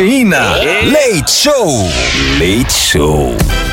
Cafeína. Leite Show. Leite Show.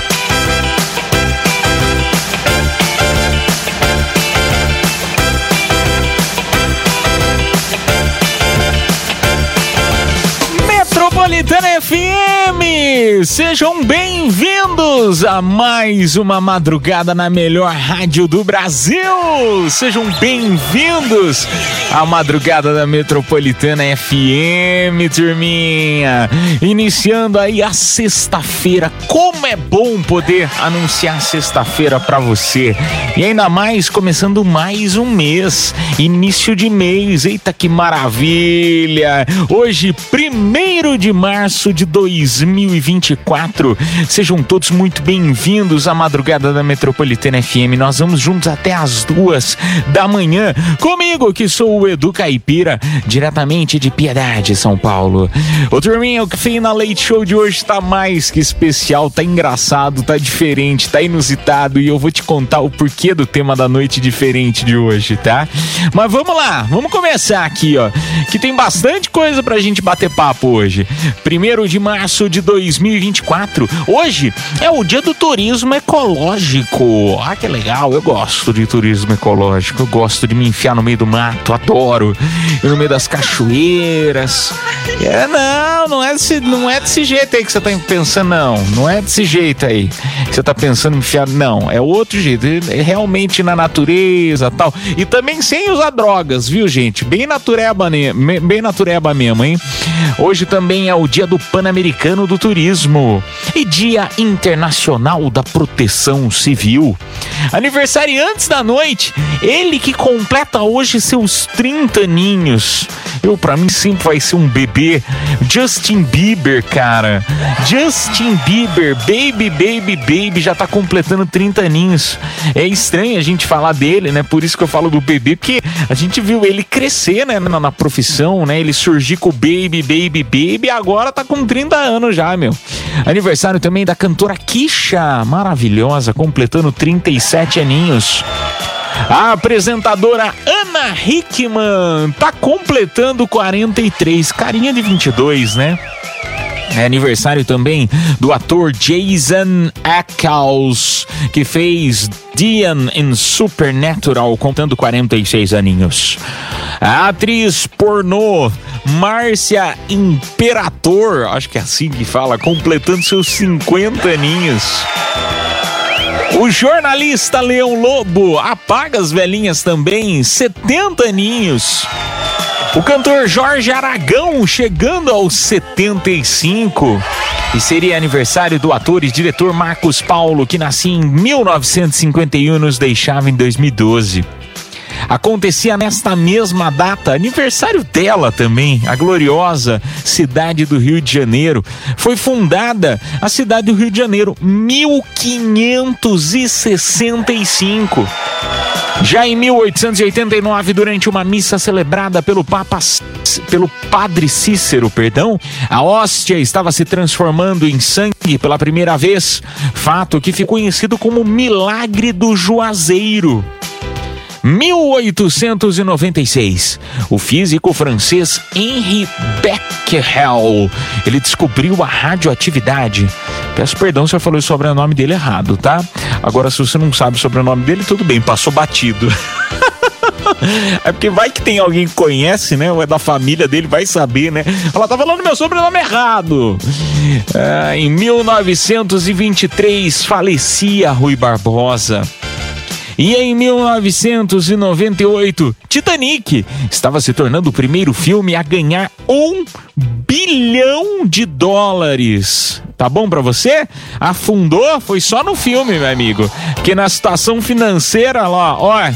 Sejam bem-vindos a mais uma madrugada na melhor rádio do Brasil! Sejam bem-vindos à madrugada da Metropolitana FM, turminha! Iniciando aí a sexta-feira. Como é bom poder anunciar sexta-feira pra você! E ainda mais começando mais um mês, início de mês. Eita que maravilha! Hoje, primeiro de março de 2024. Sejam todos muito bem-vindos à madrugada da Metropolitana FM. Nós vamos juntos até as duas da manhã. Comigo, que sou o Edu Caipira, diretamente de Piedade, São Paulo. Ô turminha, o Cafeína Leite Show de hoje tá mais que especial, tá engraçado, tá diferente, tá inusitado e eu vou te contar o porquê do tema da noite diferente de hoje, tá? Mas vamos lá, vamos começar aqui, ó, que tem bastante coisa pra gente bater papo hoje. Primeiro de março de 2024. Hoje é o dia do turismo ecológico. Ah, que legal, eu gosto de turismo ecológico. Eu gosto de me enfiar no meio do mato, adoro. No meio das cachoeiras. É, não, não é desse, não é desse jeito aí que você tá pensando, não. Não é desse jeito aí que você tá pensando em enfiar, não. É outro jeito. É realmente na natureza tal. E também sem usar drogas, viu, gente? Bem natureba, bem natureba mesmo, hein? Hoje também é o dia do Pan-Americano do Turismo e Dia Internacional da Proteção Civil. Aniversariantes da noite, ele que completa hoje seus 30 aninhos. Eu, pra mim, sempre vai ser um bebê. Justin Bieber, cara. Justin Bieber, baby, baby, baby, já tá completando 30 aninhos. É estranho a gente falar dele, né? Por isso que eu falo do bebê, porque a gente viu ele crescer, né, na, na profissão, né? Ele surgir com o baby, baby, baby, agora tá com 30 anos já, meu. Aniversário também da cantora Kisha, maravilhosa, completando 37 aninhos. A apresentadora Ana Hickman tá completando 43, carinha de 22, né? É aniversário também do ator Jason Ackles, que fez Dian em Supernatural, contando 46 aninhos. A atriz pornô Márcia Imperator, acho que é assim que fala, completando seus 50 aninhos. O jornalista Leão Lobo apaga as velhinhas também, 70 aninhos. O cantor Jorge Aragão chegando aos 75. E seria aniversário do ator e diretor Marcos Paulo, que nascia em 1951 e nos deixava em 2012. Acontecia nesta mesma data, aniversário dela também, a gloriosa cidade do Rio de Janeiro. Foi fundada a cidade do Rio de Janeiro 1565. Já em 1889, durante uma missa celebrada pelo Papa pelo Padre Cícero, perdão, a hóstia estava se transformando em sangue pela primeira vez, fato que ficou conhecido como Milagre do Juazeiro. 1896, o físico francês Henri Becquerel, ele descobriu a radioatividade. Peço perdão se eu falei o sobrenome dele errado, tá? Agora, se você não sabe o sobrenome dele, tudo bem, passou batido. É porque vai que tem alguém que conhece, né? Ou é da família dele, vai saber, né? Ela tá falando meu sobrenome errado. Ah, em 1923, falecia Rui Barbosa. E em 1998, Titanic estava se tornando o primeiro filme a ganhar um bilhão de dólares. Tá bom pra você? Afundou? Foi só no filme, meu amigo. Porque na situação financeira lá, ó,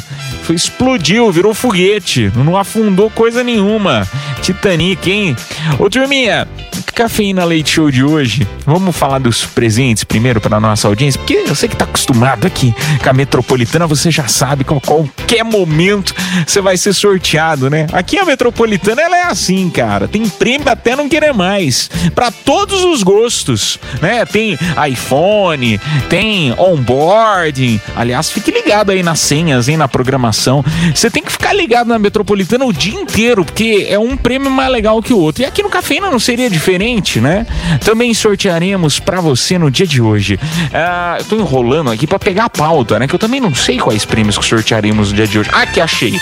explodiu, virou foguete. Não afundou coisa nenhuma. Titanic, hein? Ô, turminha, Cafeína Leite Show de hoje. Vamos falar dos presentes primeiro para nossa audiência, porque eu sei que tá acostumado aqui com a Metropolitana, você já sabe que a qualquer momento você vai ser sorteado, né? Aqui a Metropolitana ela é assim, cara. Tem prêmio até não querer mais, para todos os gostos, né? Tem iPhone, tem onboarding. Aliás, fique ligado aí nas senhas, hein, na programação. Você tem que ficar ligado na Metropolitana o dia inteiro, porque é um prêmio mais legal que o outro. E aqui no Cafeína não seria diferente, né? Também sortearemos para você no dia de hoje. Ah, eu tô enrolando aqui para pegar a pauta, né? Que eu também não sei quais prêmios que sortearemos no dia de hoje. Ah, que achei.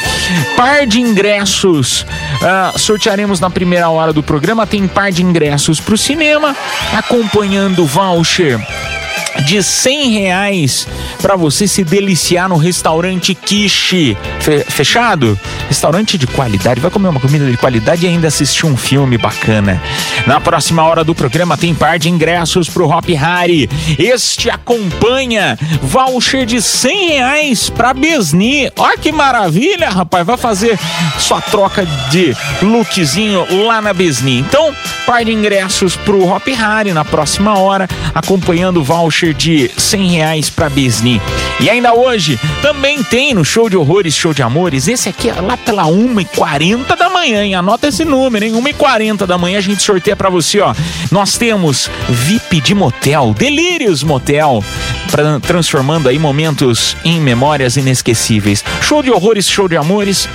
Par de ingressos. ah, sortearemos na primeira hora do programa. Tem par de ingressos pro cinema, acompanhando o voucher de 100 reais para você se deliciar no restaurante Kishi. Fe- fechado? Restaurante de qualidade. Vai comer uma comida de qualidade e ainda assistir um filme bacana. Na próxima hora do programa tem par de ingressos pro Hop Hari. Este acompanha voucher de 100 reais pra Besni. Olha que maravilha, rapaz. Vai fazer sua troca de lookzinho lá na Besni. Então, par de ingressos pro Hop Hari na próxima hora, acompanhando o voucher de 100 reais pra Besni. E ainda hoje, também tem no Show de Horrores, Show de Amores, esse aqui é lá pela 1h40 da manhã, hein? Anota esse número, hein? 1h40 da manhã a gente sorteia pra você, ó. Nós temos VIP de motel, Delírios Motel, transformando aí momentos em memórias inesquecíveis. Show de Horrores, Show de Amores,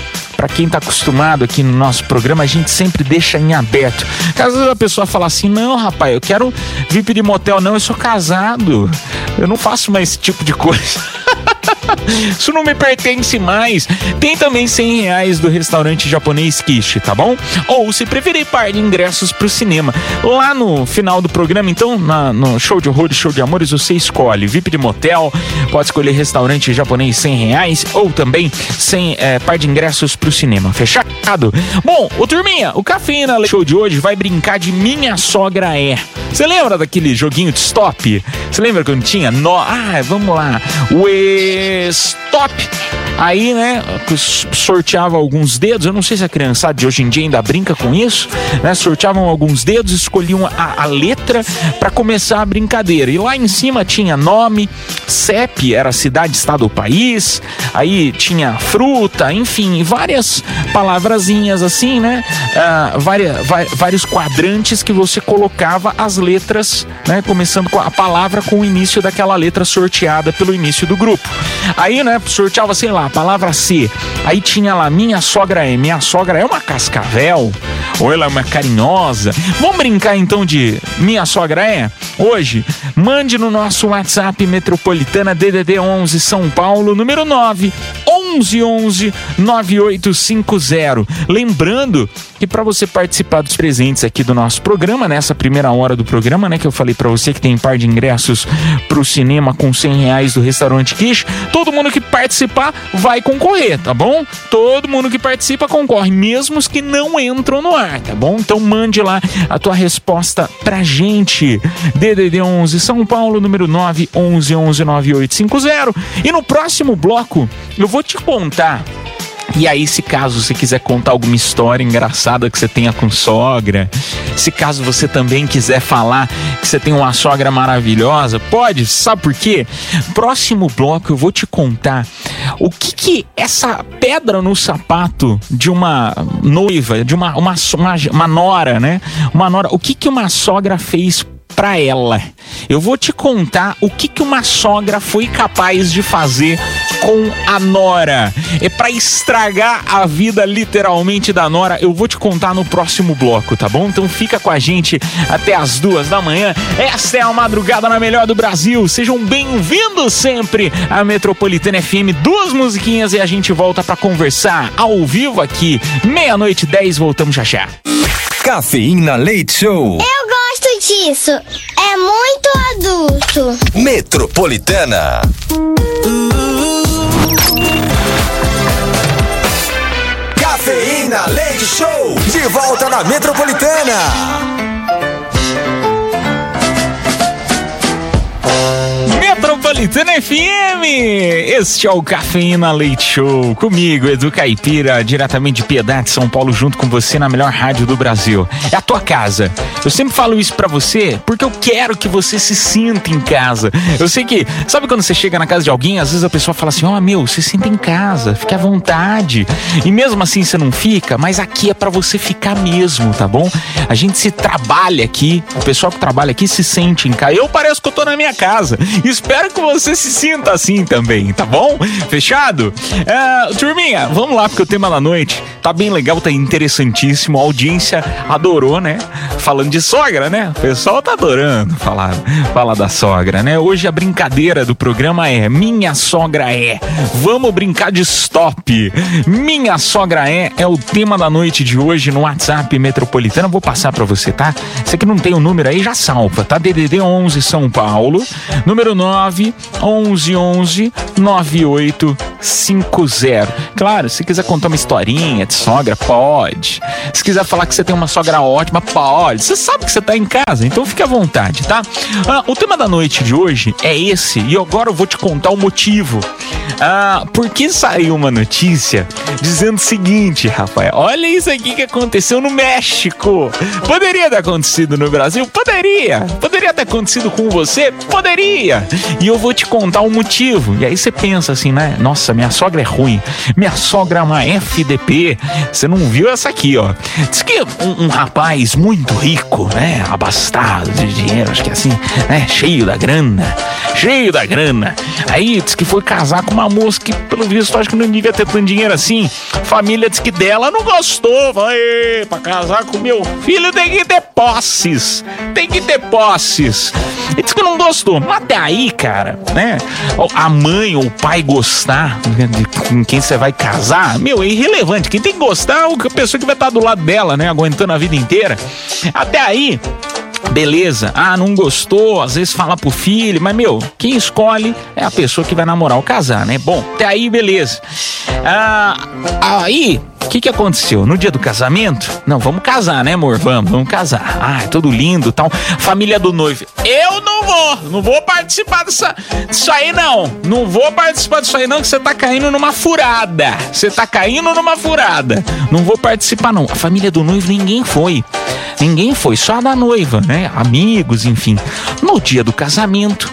Pra quem tá acostumado aqui no nosso programa, a gente sempre deixa em aberto. Caso a pessoa fala assim: "Não, rapaz, eu quero VIP de motel não, eu sou casado. Eu não faço mais esse tipo de coisa." Isso não me pertence mais. Tem também 100 reais do restaurante japonês Kishi, tá bom? Ou se preferir, par de ingressos pro cinema. Lá no final do programa, então, na- no show de horrores, show de amores, você escolhe VIP de motel, pode escolher restaurante japonês 100 reais, ou também 100, é, par de ingressos pro cinema. Fechado? Bom, ô turminha, o Cafeína Show de hoje vai brincar de Minha Sogra É. Você lembra daquele joguinho de stop? Você lembra quando tinha? No... Ah, vamos lá. O stop. Aí, né, sorteava alguns dedos. Eu não sei se a criançada de hoje em dia ainda brinca com isso, né? Sorteavam alguns dedos, escolhiam a, a letra para começar a brincadeira. E lá em cima tinha nome, CEP, era cidade, estado ou país. Aí tinha fruta, enfim, várias palavrazinhas assim, né? Ah, várias, vai- vários quadrantes que você colocava as letras, né? Começando com a palavra com o início daquela letra sorteada pelo início do grupo. Aí, né, sorteava, sei lá, a palavra C. Aí tinha lá, minha sogra é. Minha sogra é uma cascavel? Ou ela é uma carinhosa? Vamos brincar então de minha sogra é? Hoje, mande no nosso WhatsApp Metropolitana DDD 11 São Paulo, número 9 1111 9850. Lembrando que para você participar dos presentes aqui do nosso programa, nessa primeira hora do programa, né, que eu falei para você que tem par de ingressos pro cinema com 100 reais do restaurante Kish, todo mundo que participar vai concorrer, tá bom? Todo mundo que participa concorre, mesmo os que não entram no ar, tá bom? Então mande lá a tua resposta pra gente. DDD 11 São Paulo, número 9 1111 9850. E no próximo bloco eu vou te contar e aí, se caso você quiser contar alguma história engraçada que você tenha com sogra, se caso você também quiser falar que você tem uma sogra maravilhosa, pode, sabe por quê? Próximo bloco eu vou te contar o que que essa pedra no sapato de uma noiva, de uma, uma, uma, uma nora, né? Uma nora, o que que uma sogra fez pra ela. Eu vou te contar o que, que uma sogra foi capaz de fazer com a nora. É pra estragar a vida literalmente da nora. Eu vou te contar no próximo bloco, tá bom? Então fica com a gente até as duas da manhã. Esta é a madrugada na melhor do Brasil. Sejam bem-vindos sempre à Metropolitana FM. Duas musiquinhas e a gente volta pra conversar ao vivo aqui. Meia-noite 10, voltamos já já. Cafeína Leite Show. Eu gosto disso. É muito adulto. Metropolitana. Cafeína Leite Show. De volta na Metropolitana. Metropolitana FM. Este é o Cafeína Leite Show. Comigo, Edu Caipira, diretamente de Piedade, São Paulo, junto com você na melhor rádio do Brasil. É a tua casa. Eu sempre falo isso pra você porque eu quero que você se sinta em casa. Eu sei que, sabe quando você chega na casa de alguém, às vezes a pessoa fala assim: Ó, meu, você senta em casa, fique à vontade. E mesmo assim você não fica, mas aqui é pra você ficar mesmo, tá bom? A gente se trabalha aqui, o pessoal que trabalha aqui se sente em casa. Eu pareço que eu tô na minha casa. Espero que você se sinta assim também, tá bom? Fechado? É, turminha, vamos lá, porque o tema da noite tá bem legal, tá interessantíssimo. A audiência adorou, né? Falando de sogra, né? O pessoal tá adorando falar, falar da sogra, né? Hoje a brincadeira do programa é Minha Sogra É. Vamos brincar de stop. Minha Sogra É é o tema da noite de hoje no WhatsApp Metropolitana. Vou passar pra você, tá? Você que não tem o número aí, já salva, tá? DDD 11 São Paulo, número 9 11 11 9850. Claro, se quiser contar uma historinha de sogra, pode. Se quiser falar que você tem uma sogra ótima, pode. Você sabe que você tá em casa, então fique à vontade, tá? Ah, o tema da noite de hoje é esse, e agora eu vou te contar o motivo. Ah, porque saiu uma notícia dizendo o seguinte, Rafael, olha isso aqui que aconteceu no México. Poderia ter acontecido no Brasil? Poderia. Poderia ter acontecido com você? Poderia. E eu vou te contar o motivo. E aí você pensa assim, né? Nossa, minha sogra é ruim. Minha sogra é uma FDP. Você não viu essa aqui, ó. Diz que um, um rapaz muito rico, né? Abastado de dinheiro, acho que é assim, né? Cheio da grana. Cheio da grana. Aí diz que foi casar com uma moça que, pelo visto, acho que não devia ter tanto dinheiro assim. Família diz que dela não gostou. Vai, pra casar com meu filho tem que ter posses. Tem que ter posses. Diz que não gostou. Mas até aí, cara, né? A mãe ou o pai gostar com quem você vai casar, meu, é irrelevante. Quem tem que gostar é a pessoa que vai estar do lado dela, né? Aguentando a vida inteira. Até aí, Beleza, ah, não gostou, às vezes fala pro filho, mas meu, quem escolhe é a pessoa que vai namorar ou casar, né? Bom, até aí, beleza. Ah, aí, o que que aconteceu? No dia do casamento? Não, vamos casar, né, amor? Vamos, vamos casar. Ah, é tudo lindo tal. Família do noivo. Eu não vou, não vou participar dessa, disso aí, não. Não vou participar disso aí, não, que você tá caindo numa furada. Você tá caindo numa furada. Não vou participar, não. A família do noivo, ninguém foi. Ninguém foi, só a da noiva, né? Amigos, enfim. No dia do casamento,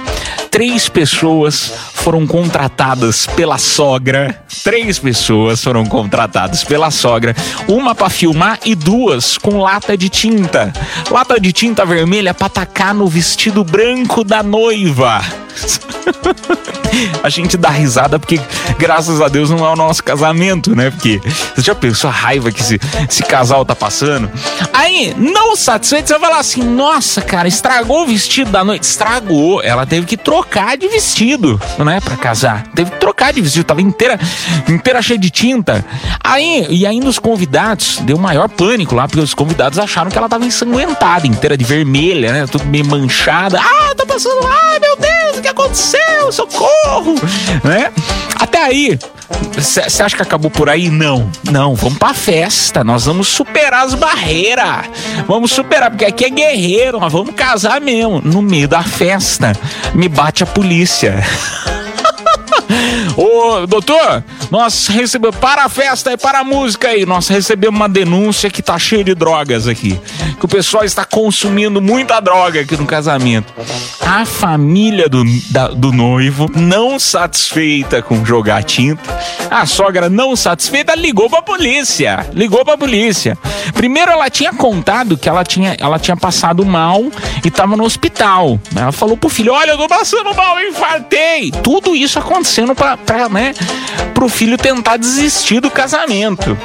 três pessoas foram contratadas pela sogra. Três pessoas foram contratadas pela sogra. Uma para filmar e duas com lata de tinta. Lata de tinta vermelha para tacar no vestido branco da noiva. a gente dá risada porque, graças a Deus, não é o nosso casamento, né? Porque você já pensou a raiva que esse, esse casal tá passando? Aí, não satisfeito, você vai falar assim: nossa, cara, estragou o vestido da noite. Estragou. Ela teve que trocar de vestido, não é? Pra casar. Teve que trocar de vestido, tava inteira, inteira cheia de tinta. Aí, e ainda os convidados, deu maior pânico lá, porque os convidados acharam que ela tava ensanguentada, inteira de vermelha, né? Tudo meio manchada. Ah, tá passando. Ai, meu Deus, o que aconteceu? Socorro! Né? Até aí, você acha que acabou por aí? Não, não, vamos pra festa. Nós vamos superar as barreiras. Vamos superar, porque aqui é guerreiro, nós vamos casar mesmo. No meio da festa, me bate a polícia. Ô, doutor, nós recebemos, para a festa e para a música aí, nós recebemos uma denúncia que tá cheio de drogas aqui. Que o pessoal está consumindo muita droga aqui no casamento. A família do, da- do noivo, não satisfeita com jogar tinta, a sogra não satisfeita, ligou pra polícia. Ligou pra polícia. Primeiro ela tinha contado que ela tinha, ela tinha passado mal e tava no hospital. Ela falou pro filho: Olha, eu tô passando mal, eu infartei. Tudo isso acontecendo pra, pra, né, pro filho tentar desistir do casamento.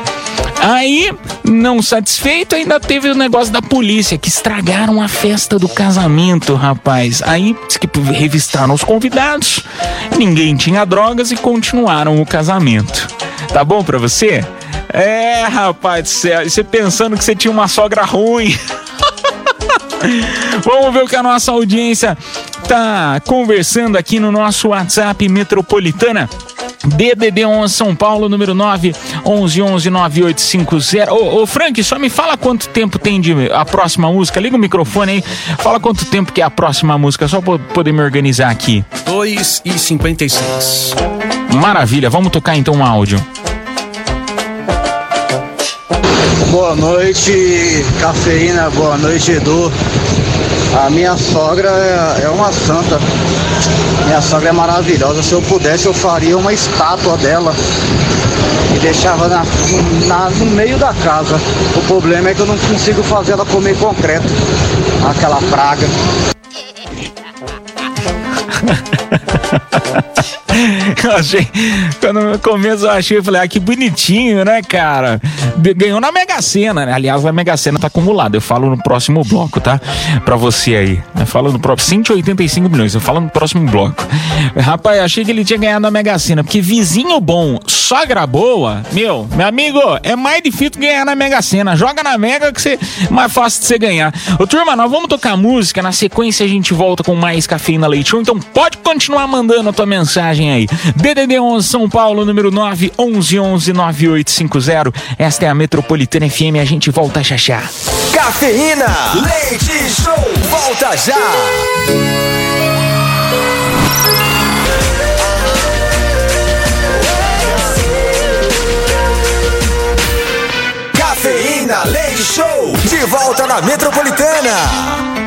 Aí, não satisfeito, ainda teve o negócio da polícia, que estragaram a festa do casamento, rapaz. Aí, revistaram os convidados, ninguém tinha drogas e continuaram o casamento. Tá bom pra você? É, rapaz do céu, você pensando que você tinha uma sogra ruim. Vamos ver o que a nossa audiência tá conversando aqui no nosso WhatsApp Metropolitana. DDD 11 São Paulo, número 9 11 11 9850. Ô, ô, Frank, só me fala quanto tempo tem de a próxima música. Liga o microfone aí. Fala quanto tempo que é a próxima música, só pra poder me organizar aqui. 2 e 56. Maravilha, vamos tocar então um áudio. Boa noite, cafeína. Boa noite, Edu. A minha sogra é, é uma santa. Minha sogra é maravilhosa. Se eu pudesse, eu faria uma estátua dela e deixava na, na- no meio da casa. O problema é que eu não consigo fazer ela comer concreto. Aquela praga. Eu achei, quando no começo eu achei, eu falei, ah, que bonitinho, né, cara? Ganhou na Mega Sena, né? Aliás, a Mega Sena tá acumulada. Eu falo no próximo bloco, tá? Pra você aí. Eu falo no próximo 185 milhões. Eu falo no próximo bloco. Rapaz, achei que ele tinha ganhado na Mega Sena, porque vizinho bom, sogra boa, meu, meu amigo, é mais difícil ganhar na Mega Sena. Joga na Mega que você mais fácil de você ganhar. Ô, turma, nós vamos tocar música. Na sequência a gente volta com mais cafeína leite. Então pode continuar mandando a tua mensagem aí. DDD 11 São Paulo, número 9 11 11 9850. Esta é a Metropolitana FM. A gente volta já já. Cafeína, leite show, volta já. Cafeína, leite show, de volta na Metropolitana.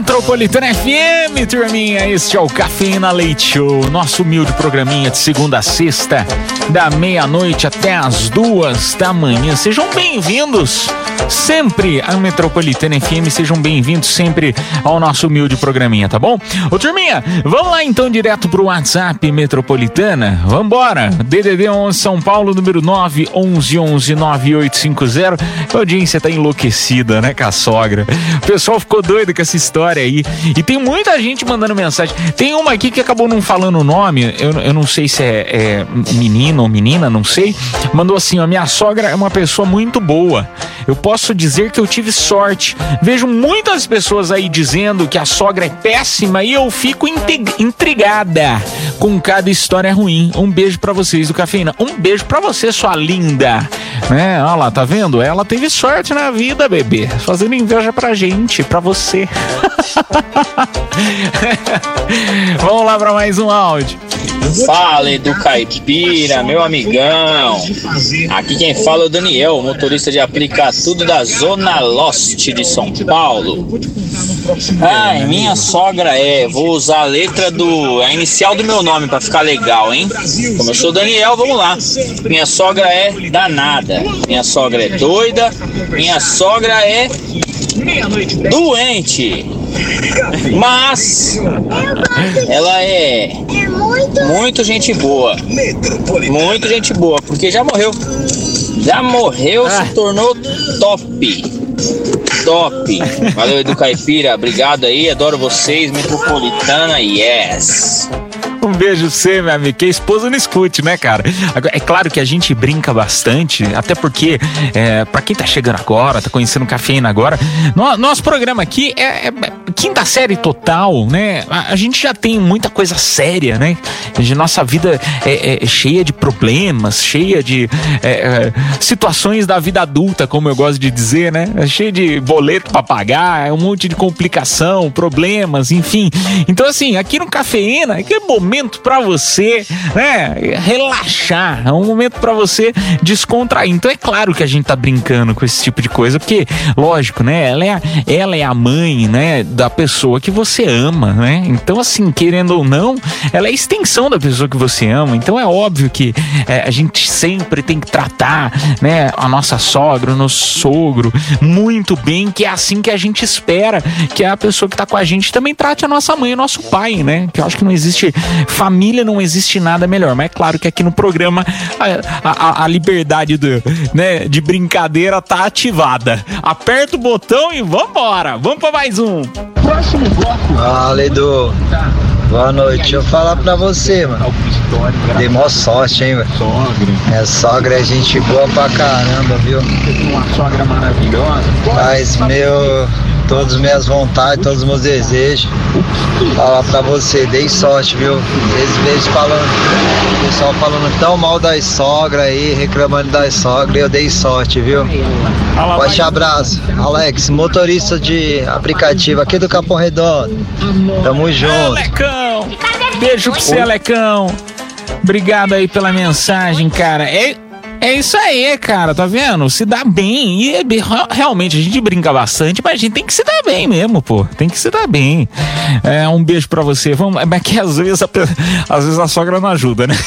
Metropolitana FM, turminha, este é o Cafeína Leite Show, nosso humilde programinha de segunda a sexta, da meia-noite até as duas da manhã. Sejam bem-vindos sempre à Metropolitana FM, sejam bem-vindos sempre ao nosso humilde programinha, tá bom? Ô, turminha, vamos lá então direto pro WhatsApp Metropolitana, vambora, DDD 11 São Paulo, número 9 11 11 9850. A audiência tá enlouquecida, né, com a sogra. O pessoal ficou doido com essa história aí. E tem muita gente mandando mensagem. Tem uma aqui que acabou não falando o nome, eu, eu não sei se é, é menino ou menina, não sei. Mandou assim: ó, minha sogra é uma pessoa muito boa. Eu posso dizer que eu tive sorte. Vejo muitas pessoas aí dizendo que a sogra é péssima e eu fico intrigada com cada história ruim. Um beijo pra vocês do Cafeína. Um beijo pra você, sua linda. Né? Olha lá, tá vendo? Ela teve sorte na vida, bebê. Fazendo inveja pra gente, pra você. Vamos lá pra mais um áudio. Fala, Edu Caipira, meu amigão. Aqui quem fala é o Daniel, motorista de aplica tudo da Zona Lost de São Paulo. Ai, minha sogra é. Vou usar a letra do. a inicial do meu nome pra ficar legal, hein? Como eu sou Daniel, vamos lá. Minha sogra é danada. Minha sogra é doida. Minha sogra é. doente. Mas. ela é. Muito gente boa. Muito gente boa, porque já morreu. Já morreu, se tornou top. Top. Valeu, Edu Caipira. Obrigado aí. Adoro vocês. Metropolitana, yes. Beijo você, meu amigo. Que a esposa não escute, né, cara? É claro que a gente brinca bastante, até porque, é, para quem tá chegando agora, tá conhecendo Cafeína agora, no- nosso programa aqui é, é quinta série total, né? A, a gente já tem muita coisa séria, né? A nossa vida é, é cheia de problemas, cheia de é, é, situações da vida adulta, como eu gosto de dizer, né? É cheia de boleto pra pagar, é um monte de complicação, problemas, enfim. Então, assim, aqui no Cafeína, é aquele momento pra você, né, relaxar, é um momento pra você descontrair. Então, é claro que a gente tá brincando com esse tipo de coisa, porque, lógico, né, ela é, a- ela é a mãe, né, da pessoa que você ama, né? Então, assim, querendo ou não, ela é a extensão da pessoa que você ama. Então, é óbvio que é, a gente sempre tem que tratar, né, a nossa sogra, o nosso sogro muito bem, que é assim que a gente espera que a pessoa que tá com a gente também trate a nossa mãe o nosso pai, né? Que eu acho que não existe família, não existe nada melhor. Mas é claro que aqui no programa a, a- a liberdade do, né, de brincadeira tá ativada. Aperta o botão e vambora! Vamos pra mais um! Fala, Edu. Boa noite. Deixa eu falar pra você, mano. Dei mó sorte, hein, velho. Minha sogra é gente boa pra caramba, viu? Uma sogra maravilhosa. Mas meu todas as minhas vontades, todos os meus desejos. Falar pra você, dei sorte, viu? Eles vezes falando, o pessoal falando tão mal das sogras aí, reclamando das sogras, eu dei sorte, viu? Forte abraço. Alex, motorista de aplicativo aqui do Capão Redondo. Tamo junto. Alecão! Beijo pra você, Alecão. Obrigado aí pela mensagem, cara. É, é isso aí, cara, tá vendo? Se dá bem. E é realmente, a gente brinca bastante, mas a gente tem que se dar bem mesmo, pô. Tem que se dar bem. É, um beijo pra você. Vamos, mas que às vezes a, às vezes a sogra não ajuda, né?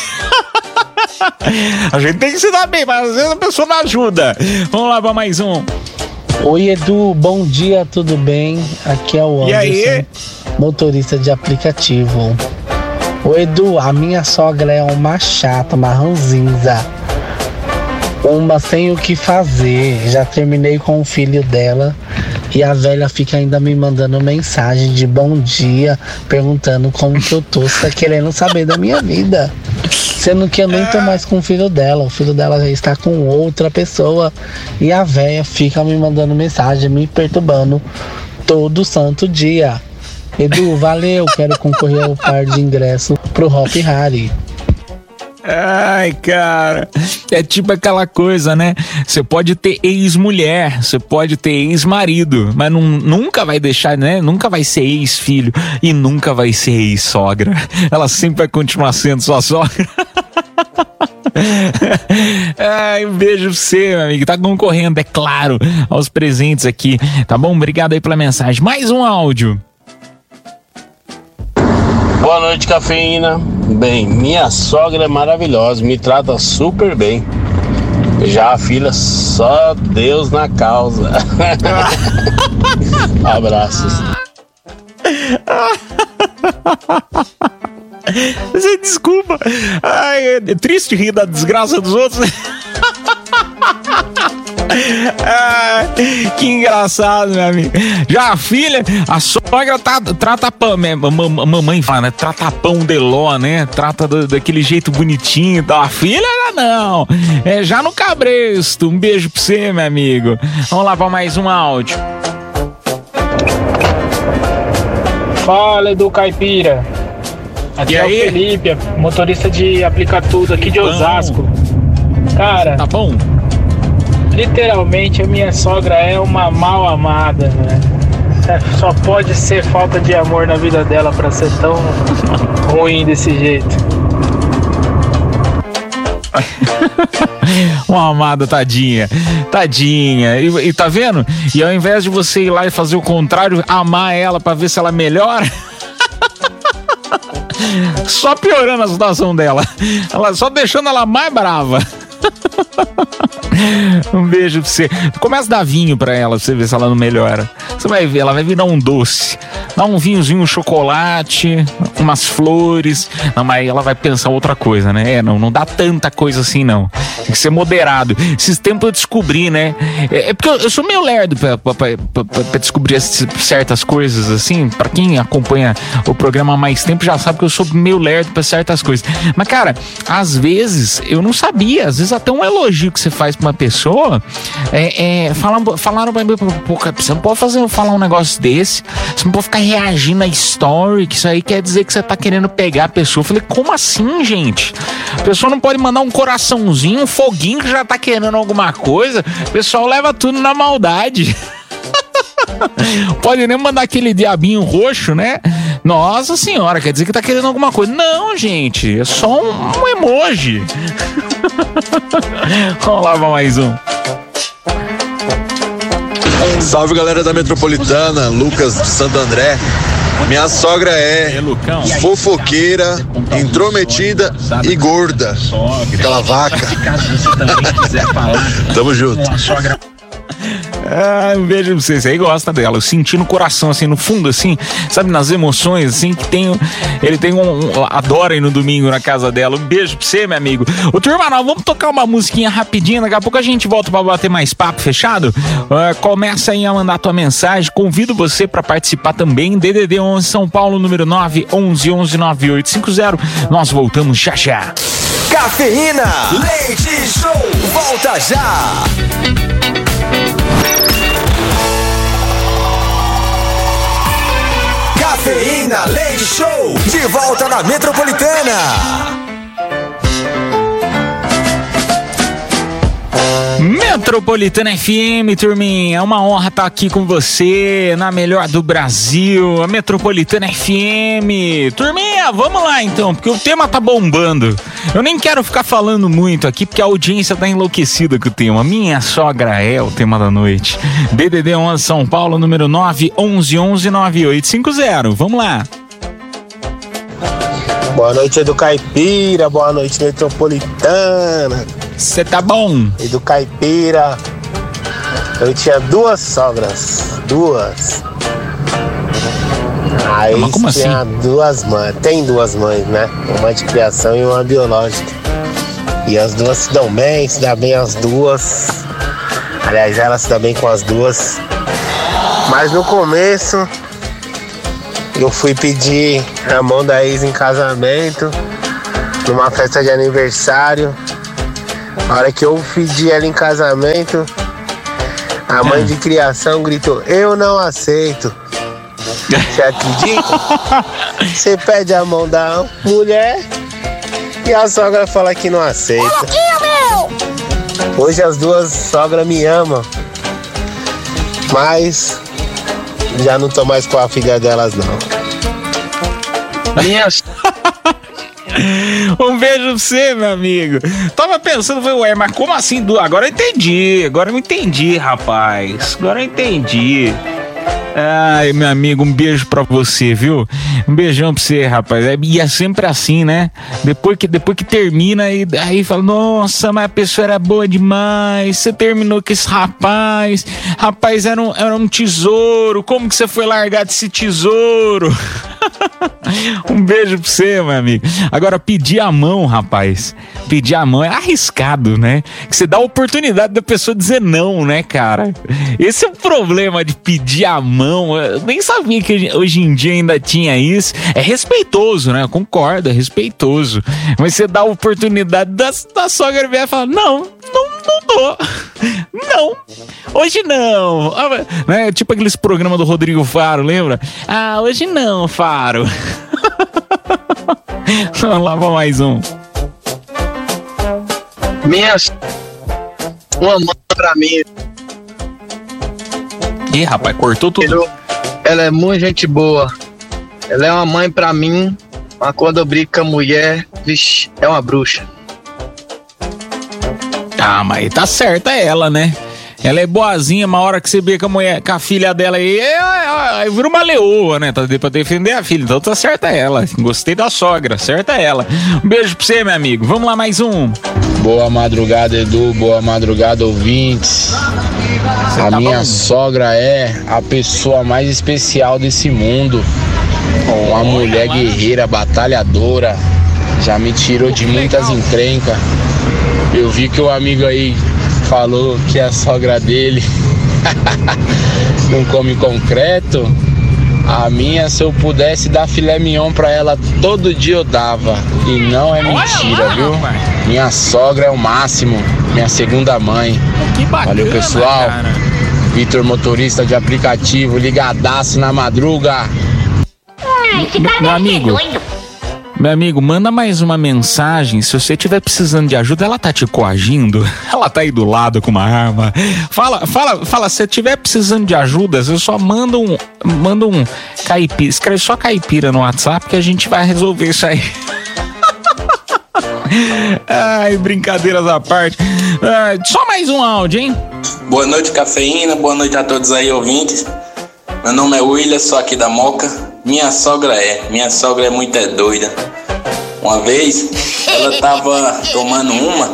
A gente tem que se dar bem, mas às vezes a pessoa não ajuda. Vamos lá pra mais um. Oi Edu, bom dia, tudo bem? Aqui é o Anderson, motorista de aplicativo. Ô Edu, a minha sogra é uma chata, uma ranzinza. Uma sem o que fazer. Já terminei com o filho dela e a velha fica ainda me mandando mensagem de bom dia, perguntando como que eu tô, tá querendo saber da minha vida. Sendo que eu nem tô mais com o filho dela, o filho dela já está com outra pessoa e a véia fica me mandando mensagem, me perturbando todo santo dia. Edu, valeu, quero concorrer ao par de ingressos pro Hop Harry. Ai, cara, é tipo aquela coisa, né? Você pode ter ex-mulher, você pode ter ex-marido, mas nun- nunca vai deixar, né? Nunca vai ser ex-filho e nunca vai ser ex-sogra. Ela sempre vai continuar sendo sua sogra. Ai, um beijo pra você, meu amigo. Tá concorrendo, é claro, aos presentes aqui. Tá bom? Obrigado aí pela mensagem. Mais um áudio. Boa noite, cafeína. Bem, minha sogra é maravilhosa, me trata super bem. Já a filha, só Deus na causa. Abraços. Desculpa. Ai, é triste rir da desgraça dos outros. Ah, que engraçado, meu amigo. Já a filha, a sogra tá, trata pão? Mam- mamãe fala, né? Trata pão de ló, né? Trata do- daquele jeito bonitinho tal. A filha, não. É já no cabresto. Um beijo pra você, meu amigo. Vamos lá pra mais um áudio. Fala, Edu Caipira. Aqui E é aí? o Felipe, motorista de aplicatudo aqui de Bom. Osasco. Cara, Tá bom? Literalmente a minha sogra é uma mal amada, né? É, Só pode ser falta de amor na vida dela pra ser tão ruim desse jeito. Uma amada, tadinha. Tadinha. E, e tá vendo? E ao invés de você ir lá e fazer o contrário, amar ela pra ver se ela melhora. Só piorando a situação dela. Ela, só deixando ela mais brava. Um beijo pra você. Começa a dar vinho pra ela, pra você ver se ela não melhora. Você vai ver, ela vai virar um doce. Dá um vinhozinho, um chocolate, umas flores. Não, mas ela vai pensar outra coisa, né? É, não, não dá tanta coisa assim, não. Tem que ser moderado. Esses tempos eu descobri, né? É, é porque eu, eu sou meio lerdo pra, pra- pra- pra- descobrir esse- certas coisas, assim. Pra quem acompanha o programa há mais tempo já sabe que eu sou meio lerdo pra certas coisas. Mas, cara, às vezes eu não sabia. Às vezes até um elogio que você faz pra uma pessoa, é, é, falaram pra mim, pô, você não pode fazer, falar um negócio desse, você não pode ficar reagindo a story, que isso aí quer dizer que você tá querendo pegar a pessoa. Eu falei, como assim, gente? A pessoa não pode mandar um coraçãozinho, um foguinho que já tá querendo alguma coisa. O pessoal leva tudo na maldade. Pode nem mandar aquele diabinho roxo, né? Nossa senhora, quer dizer que tá querendo alguma coisa. Não, gente, é só um, um emoji. Vamos lá mais um. Salve galera da Metropolitana, Lucas de Santo André. Minha sogra é fofoqueira, intrometida e gorda. Aquela vaca. Tamo junto. Ah, um beijo pra você. Você aí gosta dela. Eu senti no coração, assim, no fundo, assim, sabe, nas emoções, assim, que tem. Ele tem um. adora ir no domingo na casa dela. Um beijo pra você, meu amigo. Ô, turma, vamos tocar uma musiquinha rapidinho. Daqui a pouco a gente volta pra bater mais papo, fechado? Ah, começa aí a mandar tua mensagem. Convido você pra participar também. DDD 11 São Paulo, número 9 11 11 9850. Nós voltamos já já. Cafeína, leite show, volta já. Cafeína Lady Show, de volta na Metropolitana. Metropolitana FM, turminha, é uma honra estar aqui com você na melhor do Brasil, a Metropolitana FM. Turminha, vamos lá então, porque o tema tá bombando. Eu nem quero ficar falando muito aqui, porque a audiência tá enlouquecida com o tema. Minha sogra é o tema da noite. BDD 11 São Paulo, número 9 11 11 9850. Vamos lá. Boa noite, Edu Caipira. Boa noite, Metropolitana. Você tá bom? Edu Caipira. Eu tinha duas sogras. Duas. Aí Mas como tinha assim? duas mães. Tem duas mães, né? Uma de criação e uma biológica. E as duas se dão bem, se dão bem as duas. Aliás, ela se dá bem com as duas. Mas no começo, eu fui pedir a mão da ex em casamento, numa festa de aniversário. A hora que eu pedi ela em casamento, a mãe de criação gritou: Eu não aceito. Você acredita? Você pede a mão da mulher e a sogra fala que não aceita. Hoje as duas sogras me amam, mas já não tô mais com a filha delas não. Minhas. Um beijo pra você, meu amigo. Tava pensando, falei, ué, mas como assim? Agora eu entendi. Agora eu entendi, rapaz. Agora eu entendi. Ai, meu amigo, um beijo pra você, viu? Um beijão pra você, rapaz. É- E é sempre assim, né? Depois que, depois que termina, aí, aí fala, nossa, mas a pessoa era boa demais. Você terminou com esse rapaz. Rapaz, era um, era um tesouro. Como que você foi largar desse tesouro? Um beijo pra você, meu amigo. Agora, pedir a mão, rapaz. Pedir a mão é arriscado, né? Que você dá a oportunidade da pessoa dizer não, né, cara? Esse é o problema de pedir a mão. Eu nem sabia que hoje em dia ainda tinha isso. É respeitoso, né? Eu concordo, é respeitoso. Mas você dá a oportunidade da, da sogra vier e falar: não, não, não dou. Não, hoje não. Ah, Né? Tipo aqueles programas do Rodrigo Faro, lembra? Ah, hoje não, Faro. Vamos lá, vamos mais um. Minhas. Uma mãe pra mim. Ih, rapaz, cortou tudo. Ela é muito gente boa. Ela é uma mãe pra mim, mas quando eu brigo com a mulher, vixe, é uma bruxa. Ah, mas tá certa ela, né? Ela é boazinha, uma hora que você vê com a, mulher, com a filha dela aí, é, é, é, vira uma leoa, né? Tá, pra defender a filha. Então tá certa ela. Gostei da sogra, certa ela. Um beijo pra você, meu amigo. Vamos lá, mais um. Boa madrugada, Edu. Boa madrugada, ouvintes. A tá minha bom? sogra é a pessoa mais especial desse mundo. Uma mulher guerreira, batalhadora. Já me tirou de muitas encrencas. Eu vi que o amigo aí falou que a sogra dele não come concreto. A minha, se eu pudesse dar filé mignon pra ela todo dia eu dava. E não é mentira, viu? Minha sogra é o máximo, minha segunda mãe. Que bacana, Valeu, pessoal. cara. Vitor, motorista de aplicativo, ligadaço na madruga. Meu amigo, meu amigo, manda mais uma mensagem. Se você estiver precisando de ajuda, ela tá te coagindo. Ela tá aí do lado com uma arma. Fala, fala, fala. Se estiver precisando de ajuda, você só manda um, manda um caipira. Escreve só caipira no WhatsApp que a gente vai resolver isso aí. Ai, brincadeiras à parte. Ai, só mais um áudio, hein? Boa noite, cafeína. Boa noite a todos aí, ouvintes. Meu nome é William, sou aqui da Moca. Minha sogra é, minha sogra é muito é doida. Uma vez, ela tava tomando uma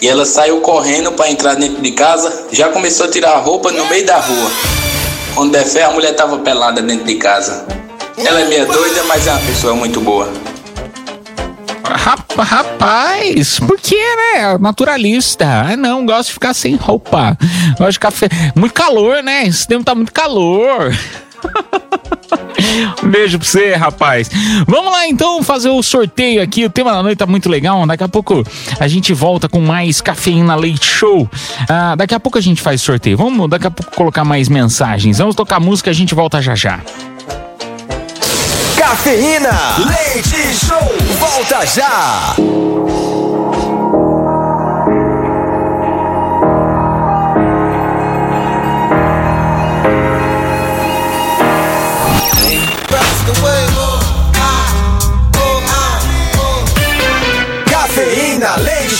e ela saiu correndo para entrar dentro de casa. Já começou a tirar a roupa no meio da rua. Quando der fé, a mulher tava pelada dentro de casa. Ela é meia doida, mas é uma pessoa muito boa. Rap- Rapaz, por que, né? Naturalista. Ah, não, gosto de ficar sem roupa. Gosto de ficar. Muito calor, né? Esse tempo tá muito calor. Um beijo pra você, rapaz. Vamos lá então fazer o sorteio aqui. O tema da noite tá muito legal. Daqui a pouco a gente volta com mais cafeína leite show. Ah, daqui a pouco a gente faz sorteio. Vamos daqui a pouco colocar mais mensagens. Vamos tocar música, a gente volta já já. Cafeína, leite show, volta já.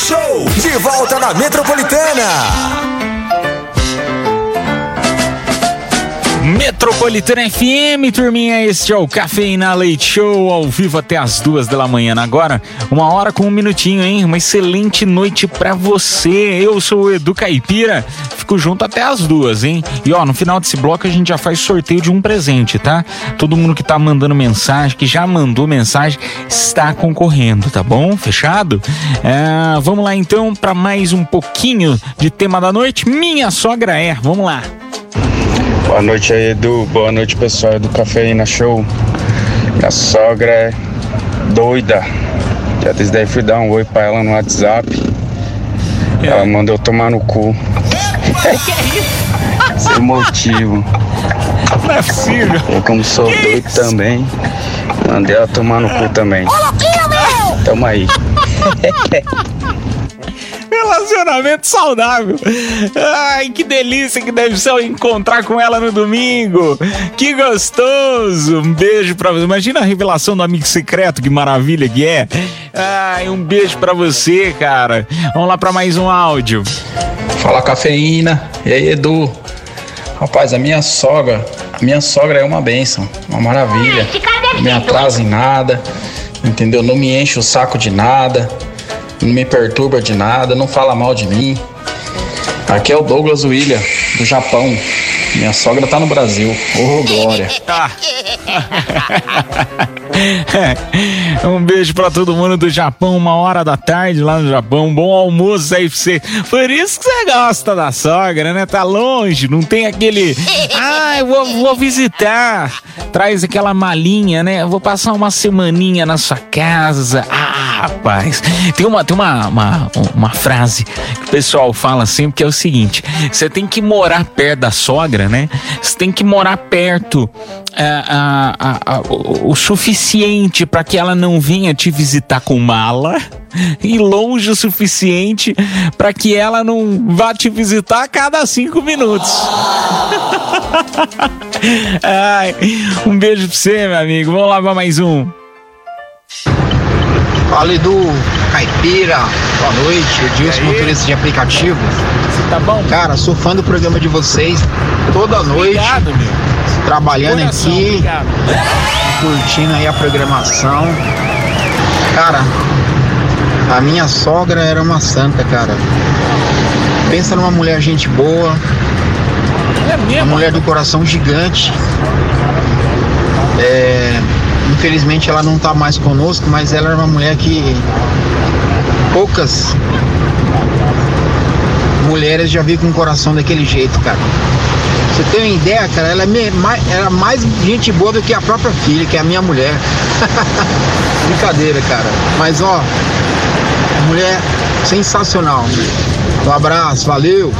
Show, de volta na Metropolitana. Metropolitana FM, turminha, este é o Cafeína Leite Show, ao vivo até as duas da manhã. Agora, uma hora com um minutinho, hein? Uma excelente noite pra você. Eu sou o Edu Caipira, fico junto até as duas, hein? E ó, no final desse bloco a gente já faz sorteio de um presente, tá? Todo mundo que tá mandando mensagem, que já mandou mensagem, está concorrendo, tá bom? Fechado? É, vamos lá então pra mais um pouquinho de tema da noite. Minha sogra é, vamos lá. Boa noite aí, Edu. Boa noite, pessoal do Cafeína Show. Minha sogra é doida. Já desde aí fui dar um oi pra ela no WhatsApp. Ela mandou tomar no cu. Sem motivo. Não é possível. Eu, como sou doido também, mandei ela tomar no cu também. Tamo aí. Relacionamento saudável. Ai, que delícia que deve ser eu encontrar com ela no domingo. Que gostoso. Um beijo pra você. Imagina a revelação do amigo secreto, que maravilha que é. Ai, um beijo pra você, cara. Vamos lá pra mais um áudio. Fala cafeína. E aí, Edu? Rapaz, a minha sogra, a minha sogra é uma benção, uma maravilha. Não me atrasa em nada, entendeu? Não me enche o saco de nada, não me perturba de nada, não fala mal de mim. Aqui é o Douglas William, do Japão. Minha sogra tá no Brasil. Ô, glória. Tá. um beijo pra todo mundo do Japão, uma hora da tarde lá no Japão. Bom almoço aí pra você. Por isso que você gosta da sogra, né? Tá longe, não tem aquele. Ah, eu vou, vou visitar. Traz aquela malinha, né? Vou passar uma semaninha na sua casa. Ah, rapaz. Tem uma, tem uma, uma, uma frase que o pessoal fala sempre que é o seguinte: você tem que morar perto da sogra, né? Você tem que morar perto ah, ah, ah, o, o suficiente para que ela não venha te visitar com mala e longe o suficiente para que ela não vá te visitar a cada cinco minutos. Ai, um beijo pra você, meu amigo. Vamos lá pra mais um. Fala Edu, Caipira, boa noite, Edilson, motorista de aplicativo. Você tá bom? Cara, sou fã do programa de vocês toda noite. Obrigado, meu. Trabalhando Coração, aqui, obrigado. curtindo aí a programação. Cara, a minha sogra era uma santa, cara. Pensa numa mulher gente boa, É uma mesmo? mulher do coração gigante. É, infelizmente ela não tá mais conosco, mas ela era uma mulher que poucas mulheres já vi com o coração daquele jeito, cara. Você tem uma ideia, cara? Ela é mais, era mais gente boa do que a própria filha, que é a minha mulher. Brincadeira, cara. Mas ó, mulher sensacional. Um abraço, valeu.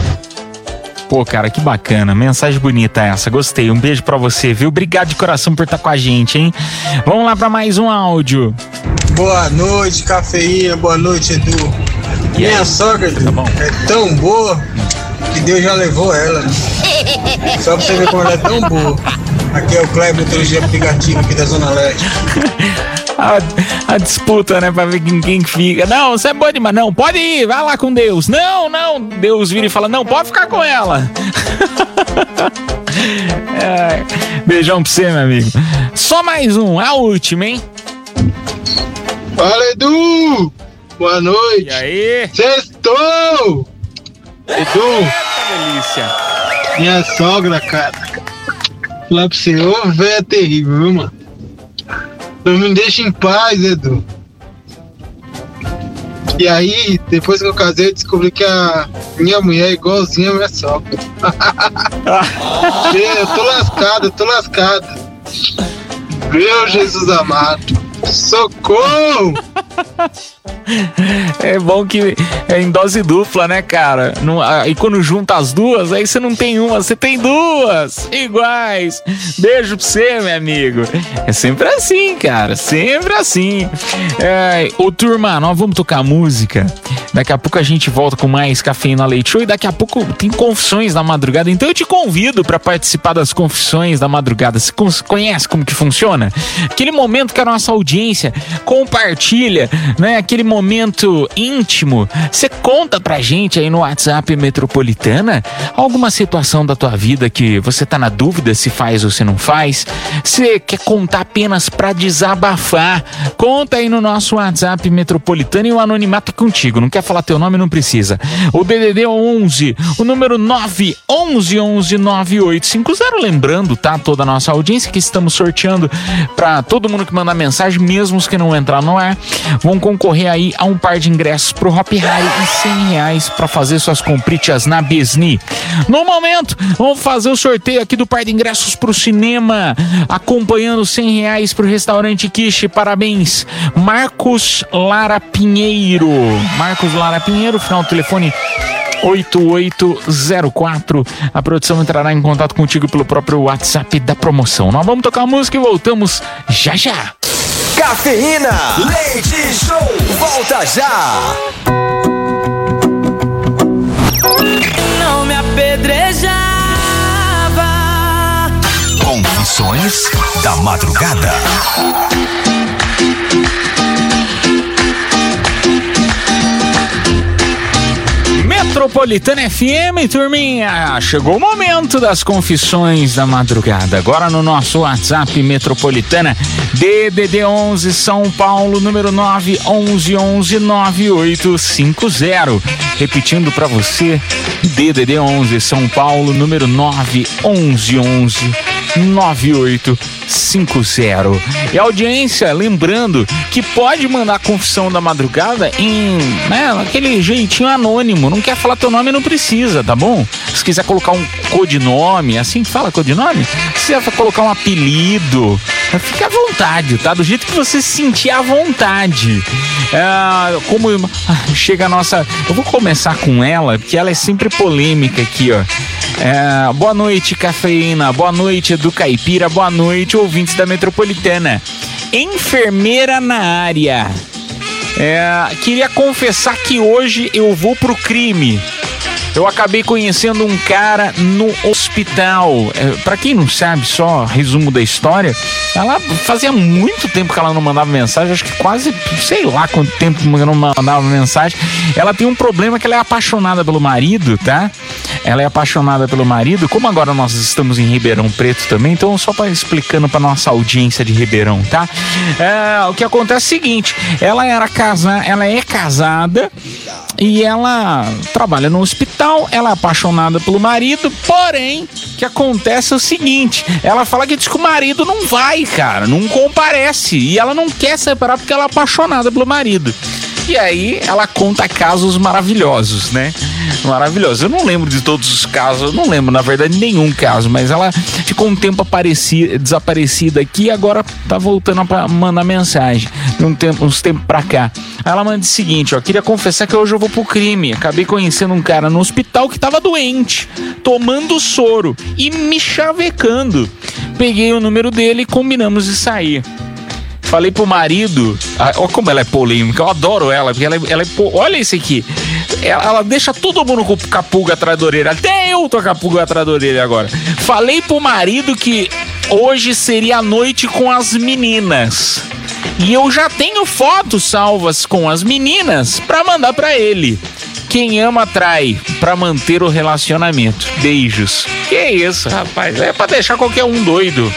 Pô, cara, que bacana. Mensagem bonita essa. Gostei. Um beijo pra você, viu? Obrigado de coração por estar com a gente, hein? Vamos lá pra mais um áudio. Boa noite, cafeína. Boa noite, Edu. E Minha aí? sogra Tá é tão boa que Deus já levou ela. Só pra você ver como ela é tão boa. Aqui é o Kleber, motorista de aplicativo aqui da Zona Leste. A, a disputa, né? Pra ver quem, quem fica. Não, você é boa demais. Não, pode ir, vai lá com Deus. Não, não. Deus vira e fala: Não, pode ficar com ela. Ai, beijão pra você, meu amigo. Só mais um, a última, hein? Fala, Edu! Boa noite! E aí? Sextou! Edu, delícia! minha sogra, cara. Falar pra você, ô véia terrível, viu, mano? Não me deixa em paz, Edu. E aí, depois que eu casei, eu descobri que a minha mulher é igualzinha a minha sogra. eu tô lascado, eu tô lascado. Meu Jesus amado. Socorro! É bom que é em dose dupla, né, cara? E quando junta as duas, aí você não tem uma, você tem duas iguais. Beijo pra você, meu amigo. É sempre assim, cara, sempre assim. É, ô, turma, nós vamos tocar música. Daqui a pouco a gente volta com mais Cafeína Leite Show e daqui a pouco tem confissões da madrugada. Então eu te convido para participar das confissões da madrugada. Você con- conhece como que funciona? Aquele momento que a nossa audiência compartilha, né? Aquele momento íntimo. Você conta pra gente aí no WhatsApp Metropolitana alguma situação da tua vida que você tá na dúvida se faz ou se não faz. Você quer contar apenas pra desabafar? Conta aí no nosso WhatsApp Metropolitana e o anonimato é contigo. Não quer falar teu nome? Não precisa. O DDD é 11, o número 9 11 11 9850. Lembrando, tá? Toda a nossa audiência que estamos sorteando pra todo mundo que mandar mensagem, mesmo os que não entrar no ar, vão concorrer aí a um par de ingressos pro Hop Harry e 100 reais pra fazer suas compritas na Disney. No momento, vamos fazer o sorteio aqui do par de ingressos pro cinema, acompanhando 100 reais pro restaurante Kishi. Parabéns, Marcos Lara Pinheiro. Marcos Lara Pinheiro, final do telefone 8804. A produção entrará em contato contigo pelo próprio WhatsApp da promoção. Nós vamos tocar a música e voltamos já já. Cafeína, leite show, volta já. Não me apedrejava. Confissões da madrugada. Metropolitana FM, turminha. Chegou o momento das confissões da madrugada. Agora no nosso WhatsApp Metropolitana, DDD 11 São Paulo, número 9 11 11 9850. Repetindo pra você, DDD 11 São Paulo, número 9 11 11 9850. E audiência, lembrando que pode mandar confissão da madrugada em, né, aquele jeitinho anônimo. Não quer falar teu nome, não precisa, tá bom? Se quiser colocar um codinome, assim fala codinome? Se quiser colocar um apelido, fica à vontade, tá? Do jeito que você se sentir à vontade. É, como chega a nossa. Eu vou começar com ela, porque ela é sempre polêmica aqui, ó. É, boa noite, cafeína. Boa noite, Edu Caipira. Boa noite, ouvintes da Metropolitana. Enfermeira na área. É, queria confessar que hoje eu vou pro crime. Eu acabei conhecendo um cara no hospital. É, para quem não sabe, só resumo da história, ela fazia muito tempo que ela não mandava mensagem, acho que quase, sei lá quanto tempo que não mandava mensagem. Ela tem um problema que ela é apaixonada pelo marido, tá? Ela é apaixonada pelo marido. Como agora nós estamos em Ribeirão Preto também, então só para explicando para nossa audiência de Ribeirão, tá? É, o que acontece é o seguinte, ela era casada, ela é casada e ela trabalha no hospital, ela é apaixonada pelo marido, porém, que acontece é o seguinte, ela fala que diz que o marido não vai, cara, não comparece, e ela não quer separar porque ela é apaixonada pelo marido. E aí ela conta casos maravilhosos, né? Maravilhosos. Eu não lembro de todos os casos, eu não lembro, na verdade, nenhum caso, mas ela ficou um tempo apareci, desaparecida aqui e agora tá voltando a mandar mensagem. Um tempo, uns tempos pra cá. Aí ela manda o seguinte, ó. Queria confessar que hoje eu vou pro crime. Acabei conhecendo um cara no hospital que tava doente, tomando soro e me chavecando. Peguei o número dele e combinamos de sair. Falei pro marido, olha como ela é polêmica, eu adoro ela, porque ela, é- ela é. Olha esse aqui. Ela, ela deixa todo mundo com com a pulga atrás da orelha. Até eu tô com a pulga atrás da orelha agora. Falei pro marido que hoje seria a noite com as meninas. E eu já tenho fotos salvas com as meninas pra mandar pra ele. Quem ama trai pra manter o relacionamento. Beijos. Que isso, rapaz? É pra deixar qualquer um doido.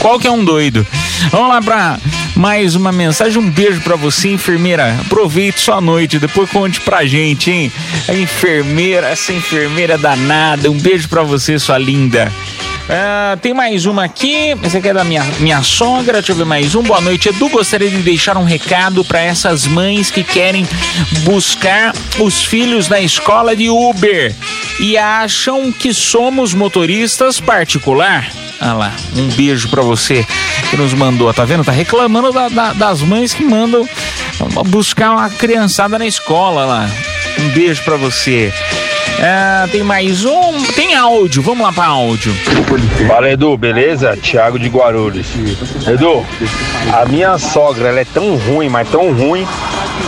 Qualquer um doido. Vamos lá pra mais uma mensagem. Um beijo pra você, enfermeira. Aproveite sua noite. Depois conte pra gente, hein? A enfermeira, essa enfermeira danada. Um beijo pra você, sua linda. Ah, tem mais uma aqui. Essa aqui é da minha, minha sogra. Deixa eu ver mais um. Boa noite, Edu. Gostaria de deixar um recado para essas mães que querem buscar os filhos na escola de Uber e acham que somos motoristas particular. Ah lá, um beijo pra você que nos mandou, tá vendo? Tá reclamando da- da- das mães que mandam buscar uma criançada na escola lá. Um beijo pra você. É, tem mais um. Tem áudio. Vamos lá pra áudio. Fala Edu, beleza? Thiago de Guarulhos. Edu, a minha sogra ela é tão ruim, mas tão ruim.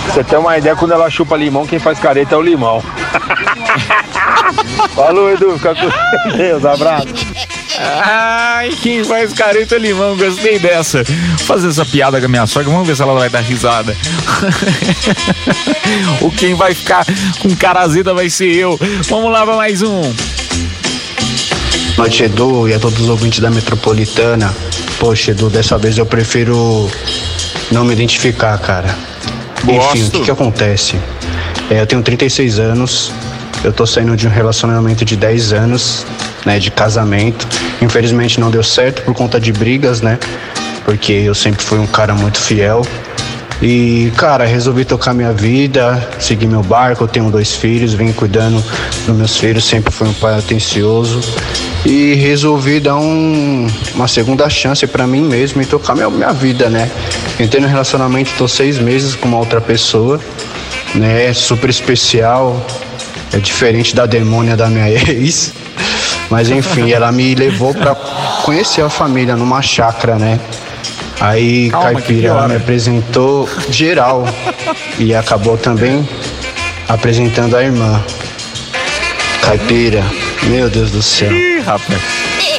Você tem uma ideia quando ela chupa limão, quem faz careta é o limão. Falou, Edu, fica com Deus, abraço. Ai, quem faz careta é limão, gostei dessa. Vou fazer essa piada com a minha sogra, vamos ver se ela vai dar risada. o quem vai ficar com cara azeda vai ser eu. Vamos lá pra mais um. noite, Edu, e a todos os ouvintes da Metropolitana. Poxa, Edu, dessa vez eu prefiro não me identificar, cara. Enfim, o que, que acontece? É, eu tenho 36 anos, eu tô saindo de um relacionamento de 10 anos, né, de casamento. Infelizmente não deu certo por conta de brigas, né? Porque eu sempre fui um cara muito fiel. E, cara, resolvi tocar minha vida, seguir meu barco. Eu tenho dois filhos, venho cuidando dos meus filhos, sempre fui um pai atencioso. E resolvi dar um- uma segunda chance pra mim mesmo e tocar minha, minha vida, né? Entrei no relacionamento, tô seis meses com uma outra pessoa, né? Super especial, é diferente da demônia da minha ex. Mas enfim, ela me levou pra conhecer a família numa chácara, né? Aí Calma, Caipira ela me apresentou geral e acabou também apresentando a irmã. Caipira, meu Deus do céu. Ih, rapaz.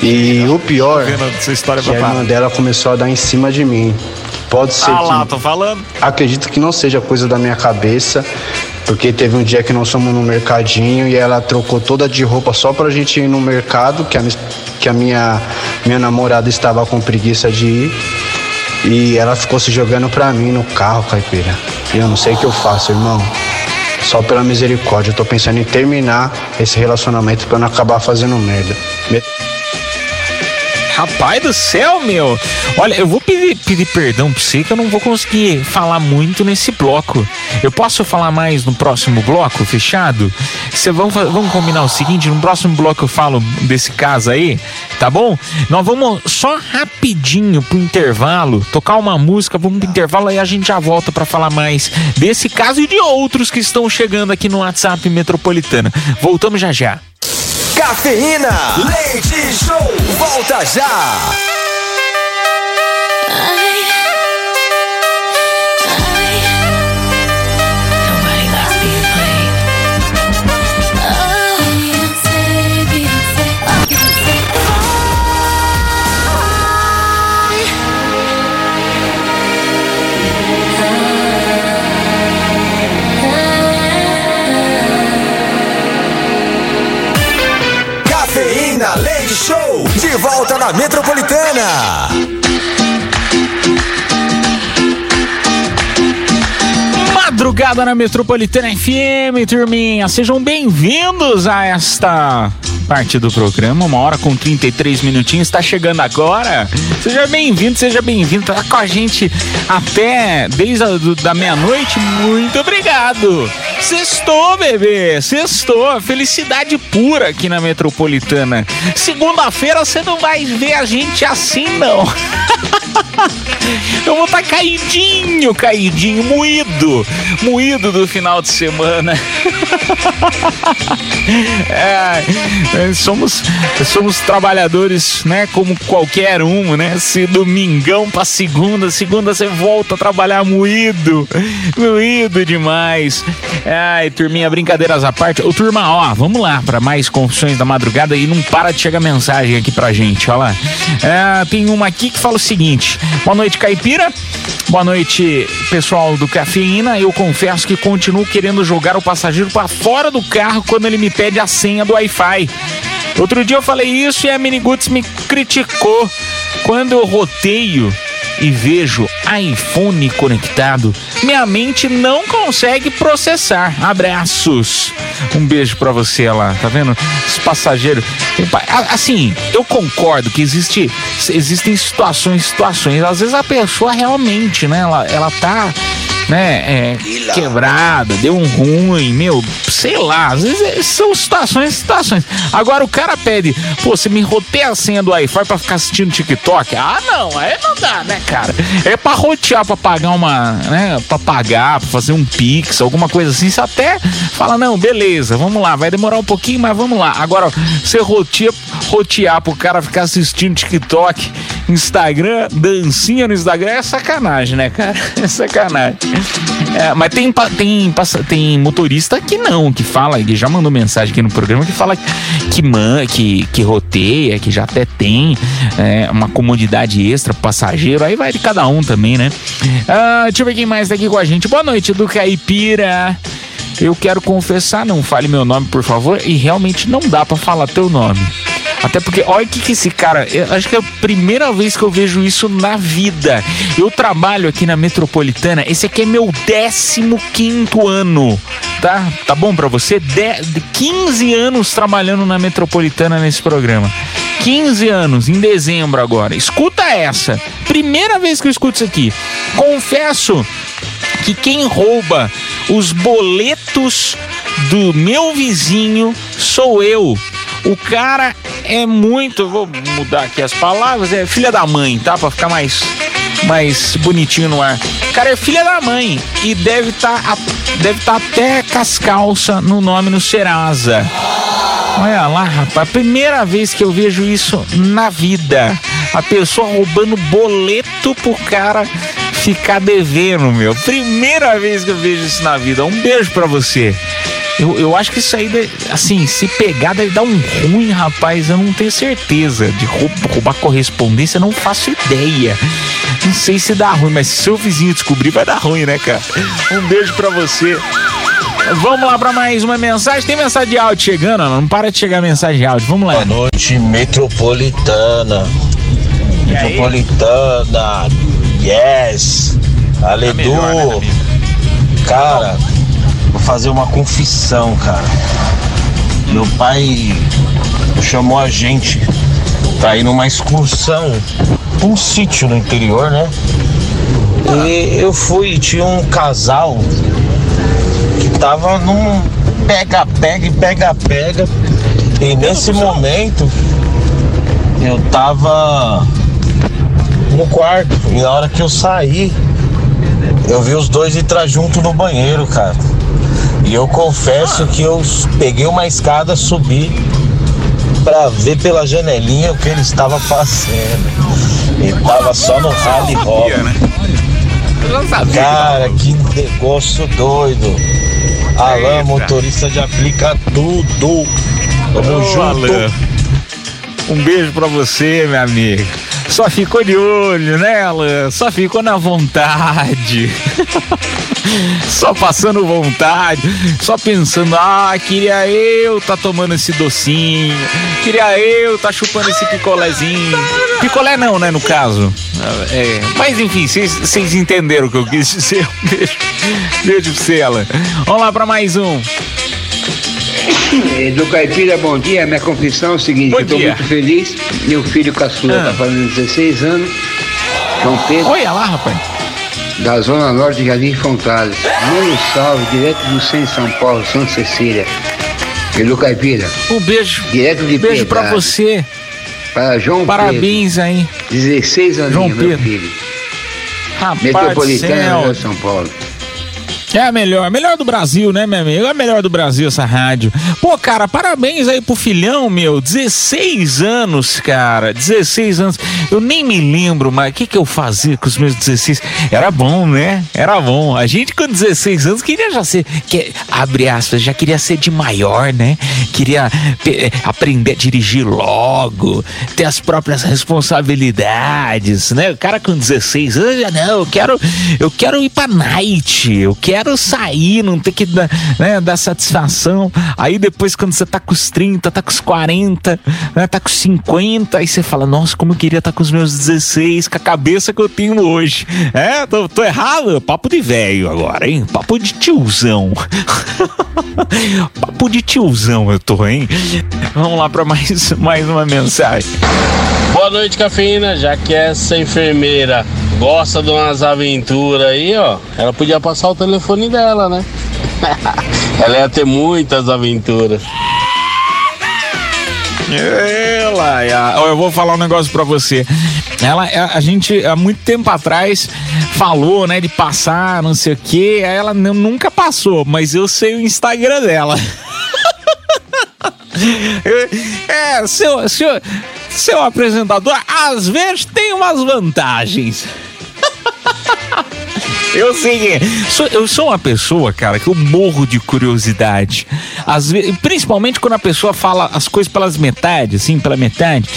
E o pior história que a irmã dela começou a dar em cima de mim. Pode ser Ah que lá, tô falando. Acredito que não seja coisa da minha cabeça, porque teve um dia que nós fomos no mercadinho e ela trocou toda de roupa só pra gente ir no mercado, que a, que a minha, minha namorada estava com preguiça de ir. E ela ficou se jogando pra mim no carro, caipira. E eu não sei o que eu faço, irmão. Só pela misericórdia, eu tô pensando em terminar esse relacionamento pra não acabar fazendo merda. Me- Rapaz do céu, meu. Olha, eu vou pedir, pedir perdão pra você que eu não vou conseguir falar muito nesse bloco. Eu posso falar mais no próximo bloco, fechado? Cê, vamos, vamos combinar o seguinte: no próximo bloco eu falo desse caso aí, tá bom? Nós vamos só rapidinho pro intervalo, tocar uma música, vamos pro intervalo aí a gente já volta pra falar mais desse caso e de outros que estão chegando aqui no WhatsApp Metropolitana. Voltamos já já. Cafeína, leite show, volta já. Volta na Metropolitana. Madrugada na Metropolitana FM, turminha. Sejam bem-vindos a esta parte do programa. Uma hora com 33 minutinhos. Está chegando agora. Seja bem-vindo, seja bem-vindo. Tá com a gente até desde a do- da meia-noite. Muito obrigado. Sextou, bebê. Sextou. Felicidade pura aqui na Metropolitana. Segunda-feira você não vai ver a gente assim, não. Eu vou estar caidinho, caidinho, moído, moído do final de semana. É, somos, somos trabalhadores, né? Como qualquer um, né? Se domingão pra segunda, segunda você volta a trabalhar moído, moído demais. Ai, turminha, brincadeiras à parte. Ô, turma, ó, vamos lá para mais confissões da madrugada e não para de chegar mensagem aqui pra gente, ó lá. É, tem uma aqui que fala o seguinte: boa noite, Caipira. Boa noite, pessoal do Cafeína. Eu confesso que continuo querendo jogar o passageiro para fora do carro quando ele me pede a senha do Wi-Fi. Outro dia eu falei isso e a Miniguts me criticou. Quando eu roteio e vejo iPhone conectado, minha mente não consegue processar. Abraços. Um beijo pra você lá, tá vendo? Os passageiros. Assim, eu concordo que existe, existem situações, situações. Às vezes a pessoa realmente, né? Ela, ela tá né, é, quebrada, deu um ruim, meu, sei lá, às vezes é- são situações, situações. Agora o cara pede, pô, você me roteia a senha do Wi-Fi pra ficar assistindo TikTok? Ah, não, aí não dá, né, cara? É pra rotear, pra pagar uma, né, pra pagar, pra fazer um Pix, alguma coisa assim, você até fala, não, beleza, vamos lá, vai demorar um pouquinho, mas vamos lá. Agora, você roteia, rotear pro cara ficar assistindo TikTok, Instagram, dancinha no Instagram, é sacanagem, né, cara? É sacanagem. É, mas tem, tem, tem motorista que não, que fala, ele já mandou mensagem aqui no programa que fala que, man, que, que roteia, que já até tem é, uma comodidade extra pro passageiro, aí vai de cada um também, né? Ah, deixa eu ver quem mais tá aqui com a gente. Boa noite, do Caipira. Eu quero confessar, não fale meu nome, por favor, e realmente não dá pra falar teu nome. Até porque, olha o que, que esse cara. Acho que é a primeira vez que eu vejo isso na vida. Eu trabalho aqui na metropolitana. Esse aqui é meu 15 ano. Tá? Tá bom pra você? De 15 anos trabalhando na metropolitana nesse programa. 15 anos, em dezembro agora. Escuta essa. Primeira vez que eu escuto isso aqui. Confesso que quem rouba os boletos do meu vizinho sou eu. O cara é muito, vou mudar aqui as palavras, é filha da mãe, tá? Pra ficar mais mais bonitinho no ar. Cara é filha da mãe e deve estar deve tá até com as calças no nome no Serasa. Olha lá, rapaz, primeira vez que eu vejo isso na vida. A pessoa roubando boleto pro cara ficar devendo, meu. Primeira vez que eu vejo isso na vida. Um beijo pra você. Eu, eu acho que isso aí, deve- assim, se pegar, deve dar um ruim, rapaz. Eu não tenho certeza. De rou- roubar correspondência, eu não faço ideia. Não sei se dá ruim, mas se seu vizinho descobrir, vai dar ruim, né, cara? Um beijo pra você. Vamos lá pra mais uma mensagem. Tem mensagem de áudio chegando, não para de chegar mensagem de áudio. Vamos lá. Boa noite, metropolitana. Metropolitana. Yes. Aledu. cara, vou fazer uma confissão, cara. Meu pai chamou a gente pra ir numa excursão um sítio no interior, né? E eu fui, tinha um casal que tava num pega-pega e pega-pega. E nesse momento eu tava no quarto. E na hora que eu saí, eu vi os dois entrar junto no banheiro, cara. E eu confesso que eu peguei uma escada, subi pra ver pela janelinha o que ele estava fazendo. Ele tava só no rally roll. Cara, que negócio doido. Alain, motorista de aplica tudo. Tamo junto. Um beijo pra você, meu amigo. Só ficou de olho, né, Alan? Só ficou na vontade. Só passando vontade, só pensando, ah, queria eu tá tomando esse docinho, queria eu tá chupando esse picolézinho. Picolé não, né, no caso. É, mas enfim, vocês- entenderam o que eu quis dizer. Beijo, beijo pra você, Alan. Vamos lá pra mais um. Eh, Do Caipira, bom dia. Minha confissão é o seguinte: eu estou muito feliz. Meu filho caçula está fazendo 16 anos. João Pedro. Olha lá, rapaz. Da Zona Norte de Jardim Fontanes. Mano salve, direto do centro de São Paulo, Santa Cecília. E do Caipira. Um beijo. Direto de Beijo pra Piedade. você. Para João Parabéns aí. Pedro. 16 anos, João meu Pedro. filho. Rapaz Metropolitana São Paulo. É a melhor, melhor do Brasil, né, meu amigo? É a melhor do Brasil essa rádio. Pô, cara, parabéns aí pro filhão, meu. 16 anos, cara. 16 anos. Eu nem me lembro, mas o que que eu fazia com os meus 16? Era bom, né? Era bom. A gente com 16 anos queria já ser, que, abre aspas, já queria ser de maior, né? Queria pe- aprender a dirigir logo, ter as próprias responsabilidades, né? O cara com 16 anos, já não, eu quero, eu quero ir pra night, eu quero sair, não ter que dar, né, dar satisfação. Aí depois, quando você tá com os 30, tá com os 40, né, tá com os 50, aí você fala, nossa, como eu queria estar com os meus 16, com a cabeça que eu tenho hoje. É, tô, tô errado? Papo de velho agora, hein? Papo de tiozão. Papo de tiozão eu tô, hein? Vamos lá pra mais, mais uma mensagem. Boa noite, cafeína. Já que essa enfermeira gosta de umas aventuras aí, ó, ela podia passar o telefone dela, né? ela ia ter muitas aventuras. Ela, eu vou falar um negócio pra você. Ela, a, a gente, há muito tempo atrás, falou, né, de passar, não sei o quê. Aí Ela nu- nunca passou, mas eu sei o Instagram dela. É, seu, seu, seu apresentador, às vezes tem umas vantagens. Eu sei. Sou- eu sou uma pessoa, cara, que eu morro de curiosidade. Às vezes, principalmente quando a pessoa fala as coisas pelas metades, assim, pela metade.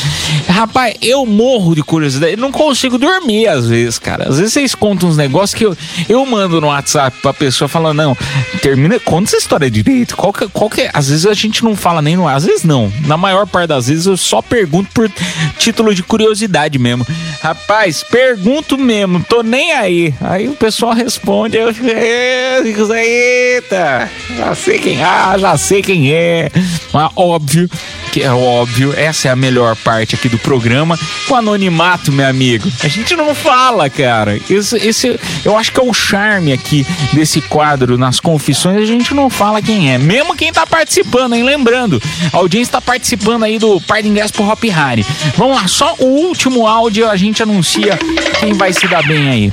Rapaz, eu morro de curiosidade. Eu não consigo dormir às vezes, cara. Às vezes vocês contam uns negócios que eu, eu mando no WhatsApp pra pessoa falando, não, termina, conta essa história direito. Qual que, qual que é? Às vezes a gente não fala nem no Às vezes não. Na maior parte das vezes eu só pergunto por título de curiosidade mesmo. Rapaz, pergunto mesmo, tô nem aí. Aí o pessoal responde, eu fico, "É, eita, já sei quem, ah, já sei quem é. Mas óbvio que é óbvio, essa é a melhor parte aqui do programa, o anonimato, meu amigo. A gente não fala, cara. Esse, esse eu acho que é o charme aqui desse quadro nas confissões, a gente não fala quem é. Mesmo quem tá participando, hein? Lembrando, a audiência tá participando aí do par de ingresso pro Hop Harry. Vamos lá, só o último áudio a gente anuncia quem vai se dar bem aí.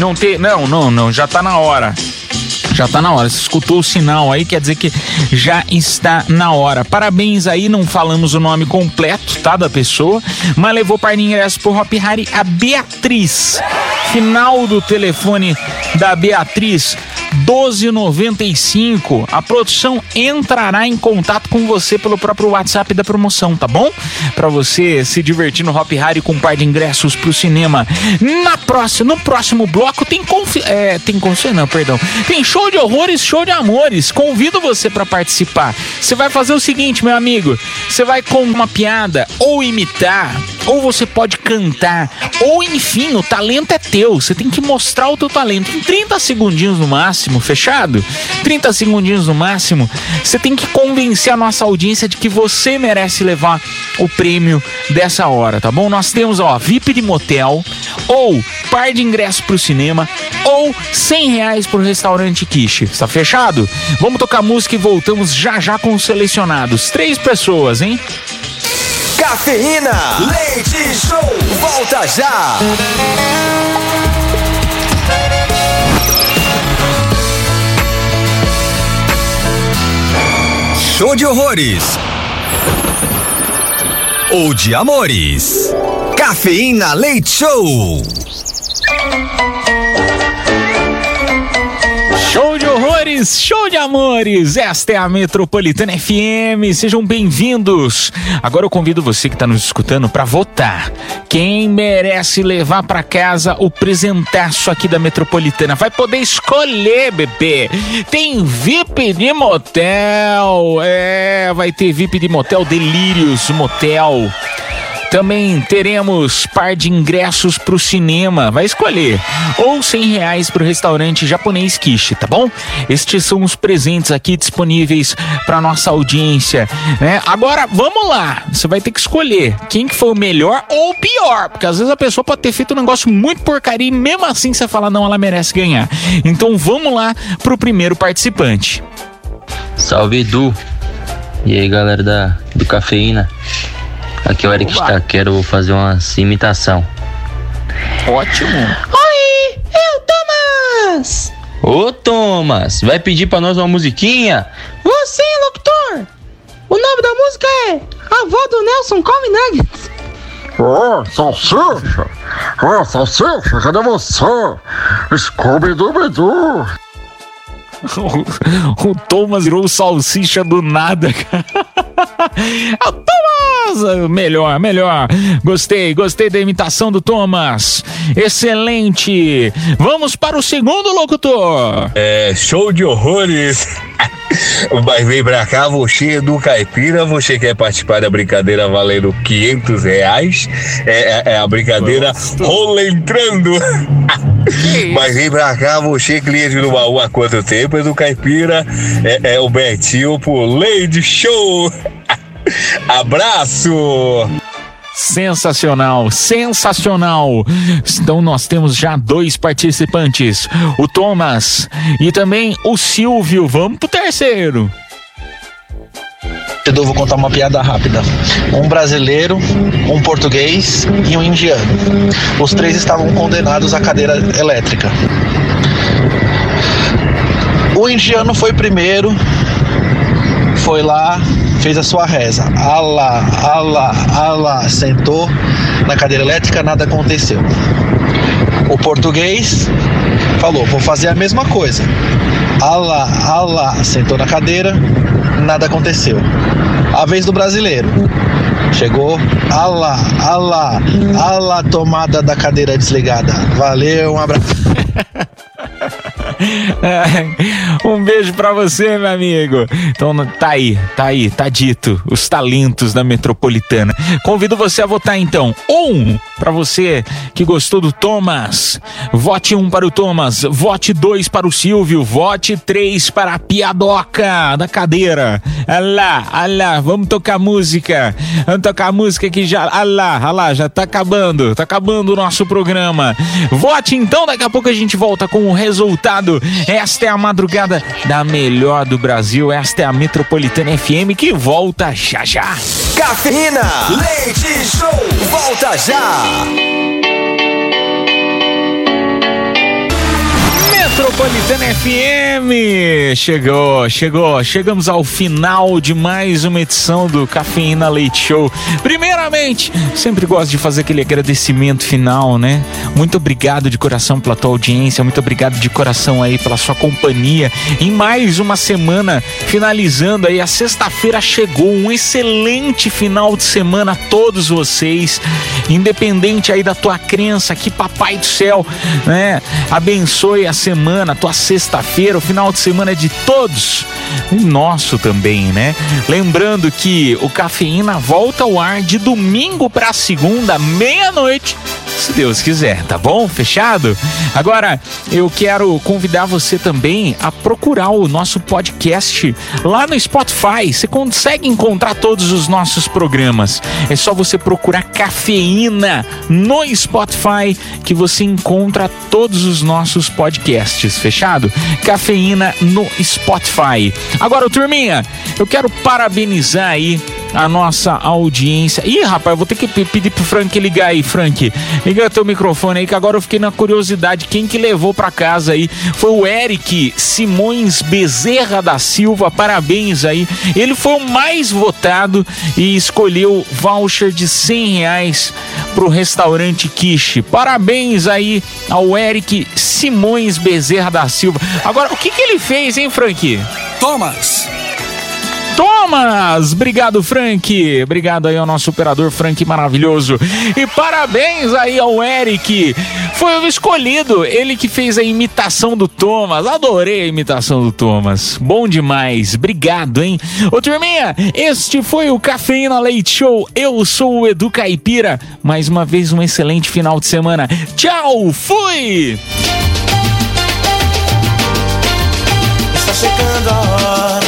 Não tem, não, não, não, já tá na hora. Já tá na hora. Você escutou o sinal aí, quer dizer que já está na hora. Parabéns aí, não falamos o nome completo, tá, da pessoa, mas levou para ingresso pro Hop a Beatriz. Final do telefone da Beatriz 1295. A produção entrará em contato com você pelo próprio WhatsApp da promoção, tá bom? Para você se divertir no Hop Harry com um par de ingressos pro cinema. Na próxima, no próximo bloco tem confi é, tem confi não, perdão. Tem show de horrores, show de amores. Convido você para participar. Você vai fazer o seguinte, meu amigo, você vai com uma piada ou imitar, ou você pode cantar, ou enfim, o talento é teu. Você tem que mostrar o teu talento em 30 segundinhos no máximo, fechado? 30 segundinhos no máximo. Você tem que convencer a nossa audiência de que você merece levar o prêmio dessa hora, tá bom? Nós temos, ó, VIP de motel, ou par de ingressos pro cinema, ou 100 reais pro restaurante Quiche. Está fechado? Vamos tocar música e voltamos já já com os selecionados. Três pessoas, hein? Cafeína, leite show, volta já. Show de horrores. Ou de amores. Cafeína Leite Show. Show de horrores, show de amores. Esta é a Metropolitana FM. Sejam bem-vindos. Agora eu convido você que está nos escutando para votar. Quem merece levar para casa o presentaço aqui da Metropolitana? Vai poder escolher, bebê. Tem VIP de motel. É, vai ter VIP de motel Delírios Motel. Também teremos par de ingressos pro cinema, vai escolher. Ou 100 reais pro restaurante japonês Kishi, tá bom? Estes são os presentes aqui disponíveis para nossa audiência, né? Agora, vamos lá. Você vai ter que escolher quem que foi o melhor ou o pior, porque às vezes a pessoa pode ter feito um negócio muito porcaria e mesmo assim você fala, não, ela merece ganhar. Então vamos lá pro primeiro participante. Salve Edu. E aí galera da, do Cafeína. Aqui é o Eric está, quero fazer uma imitação. Ótimo. Oi, eu Thomas! Ô Thomas, vai pedir pra nós uma musiquinha? Você, locutor! O nome da música é A Avó do Nelson Come Nuggets. Ô, salsicha! Ô, salsicha, cadê você? Scooby-Dooby-Doo! O, o Thomas virou o salsicha do nada, cara. É o Thomas! Melhor, melhor. Gostei, gostei da imitação do Thomas. Excelente. Vamos para o segundo locutor. É, show de horrores. Mas vem pra cá, você do Caipira, você quer participar da brincadeira valendo 500 reais? É, é- é a brincadeira rola entrando. Mas vem pra cá, você cliente do baú há quanto tempo? É do Caipira, é, é o Betinho pro Lady Show. Abraço! Sensacional, sensacional. Então nós temos já dois participantes, o Thomas e também o Silvio. Vamos pro terceiro. Eu vou contar uma piada rápida. Um brasileiro, um português e um indiano. Os três estavam condenados à cadeira elétrica. O indiano foi primeiro, foi lá, fez a sua reza. Allah, Allah, Allah, sentou na cadeira elétrica, nada aconteceu. O português falou: vou fazer a mesma coisa. Allah, Allah, sentou na cadeira, nada aconteceu. A vez do brasileiro. Chegou, Allah, Allah, Allah, tomada da cadeira desligada. Valeu, um abraço. um beijo pra você, meu amigo. Então tá aí, tá aí, tá dito. Os talentos da metropolitana. Convido você a votar então. Um para você que gostou do Thomas. Vote um para o Thomas. Vote dois para o Silvio. Vote três para a piadoca da cadeira. Alá, alá, vamos tocar música. Vamos tocar música que já. Alá, alá, já tá acabando. Tá acabando o nosso programa. Vote então, daqui a pouco a gente volta com o resultado. Esta é a madrugada da melhor do Brasil. Esta é a Metropolitana FM que volta já já. Cafeína, leite show, volta já. Metropolitana FM! Chegou, chegou, chegamos ao final de mais uma edição do Cafeína Leite Show. Primeiramente, sempre gosto de fazer aquele agradecimento final, né? Muito obrigado de coração pela tua audiência, muito obrigado de coração aí pela sua companhia. Em mais uma semana, finalizando aí, a sexta-feira chegou, um excelente final de semana a todos vocês, independente aí da tua crença, que Papai do Céu, né? Abençoe a semana, a tua sexta-feira, o final de semana é de todos, e nosso também, né? Lembrando que o Cafeína volta ao ar de domingo para segunda, meia-noite, se Deus quiser, tá bom? Fechado? Agora, eu quero convidar você também a procurar o nosso podcast lá no Spotify. Você consegue encontrar todos os nossos programas. É só você procurar Cafeína no Spotify que você encontra todos os nossos podcasts. Fechado? Cafeína no Spotify. Agora, turminha, eu quero parabenizar aí a nossa audiência. Ih, rapaz, vou ter que pe- pedir pro Frank ligar aí, Frank. Liga teu microfone aí, que agora eu fiquei na curiosidade. Quem que levou pra casa aí foi o Eric Simões Bezerra da Silva. Parabéns aí. Ele foi o mais votado e escolheu voucher de 100 reais pro restaurante Quiche. Parabéns aí ao Eric Simões Bezerra da Silva. Agora, o que que ele fez, hein, Frank? Thomas. Thomas! Obrigado, Frank. Obrigado aí ao nosso operador Frank maravilhoso. E parabéns aí ao Eric. Foi o escolhido, ele que fez a imitação do Thomas. Adorei a imitação do Thomas. Bom demais. Obrigado, hein? Ô, turminha, este foi o Cafeína Leite Show. Eu sou o Edu Caipira. Mais uma vez, um excelente final de semana. Tchau, fui! Está chegando a hora,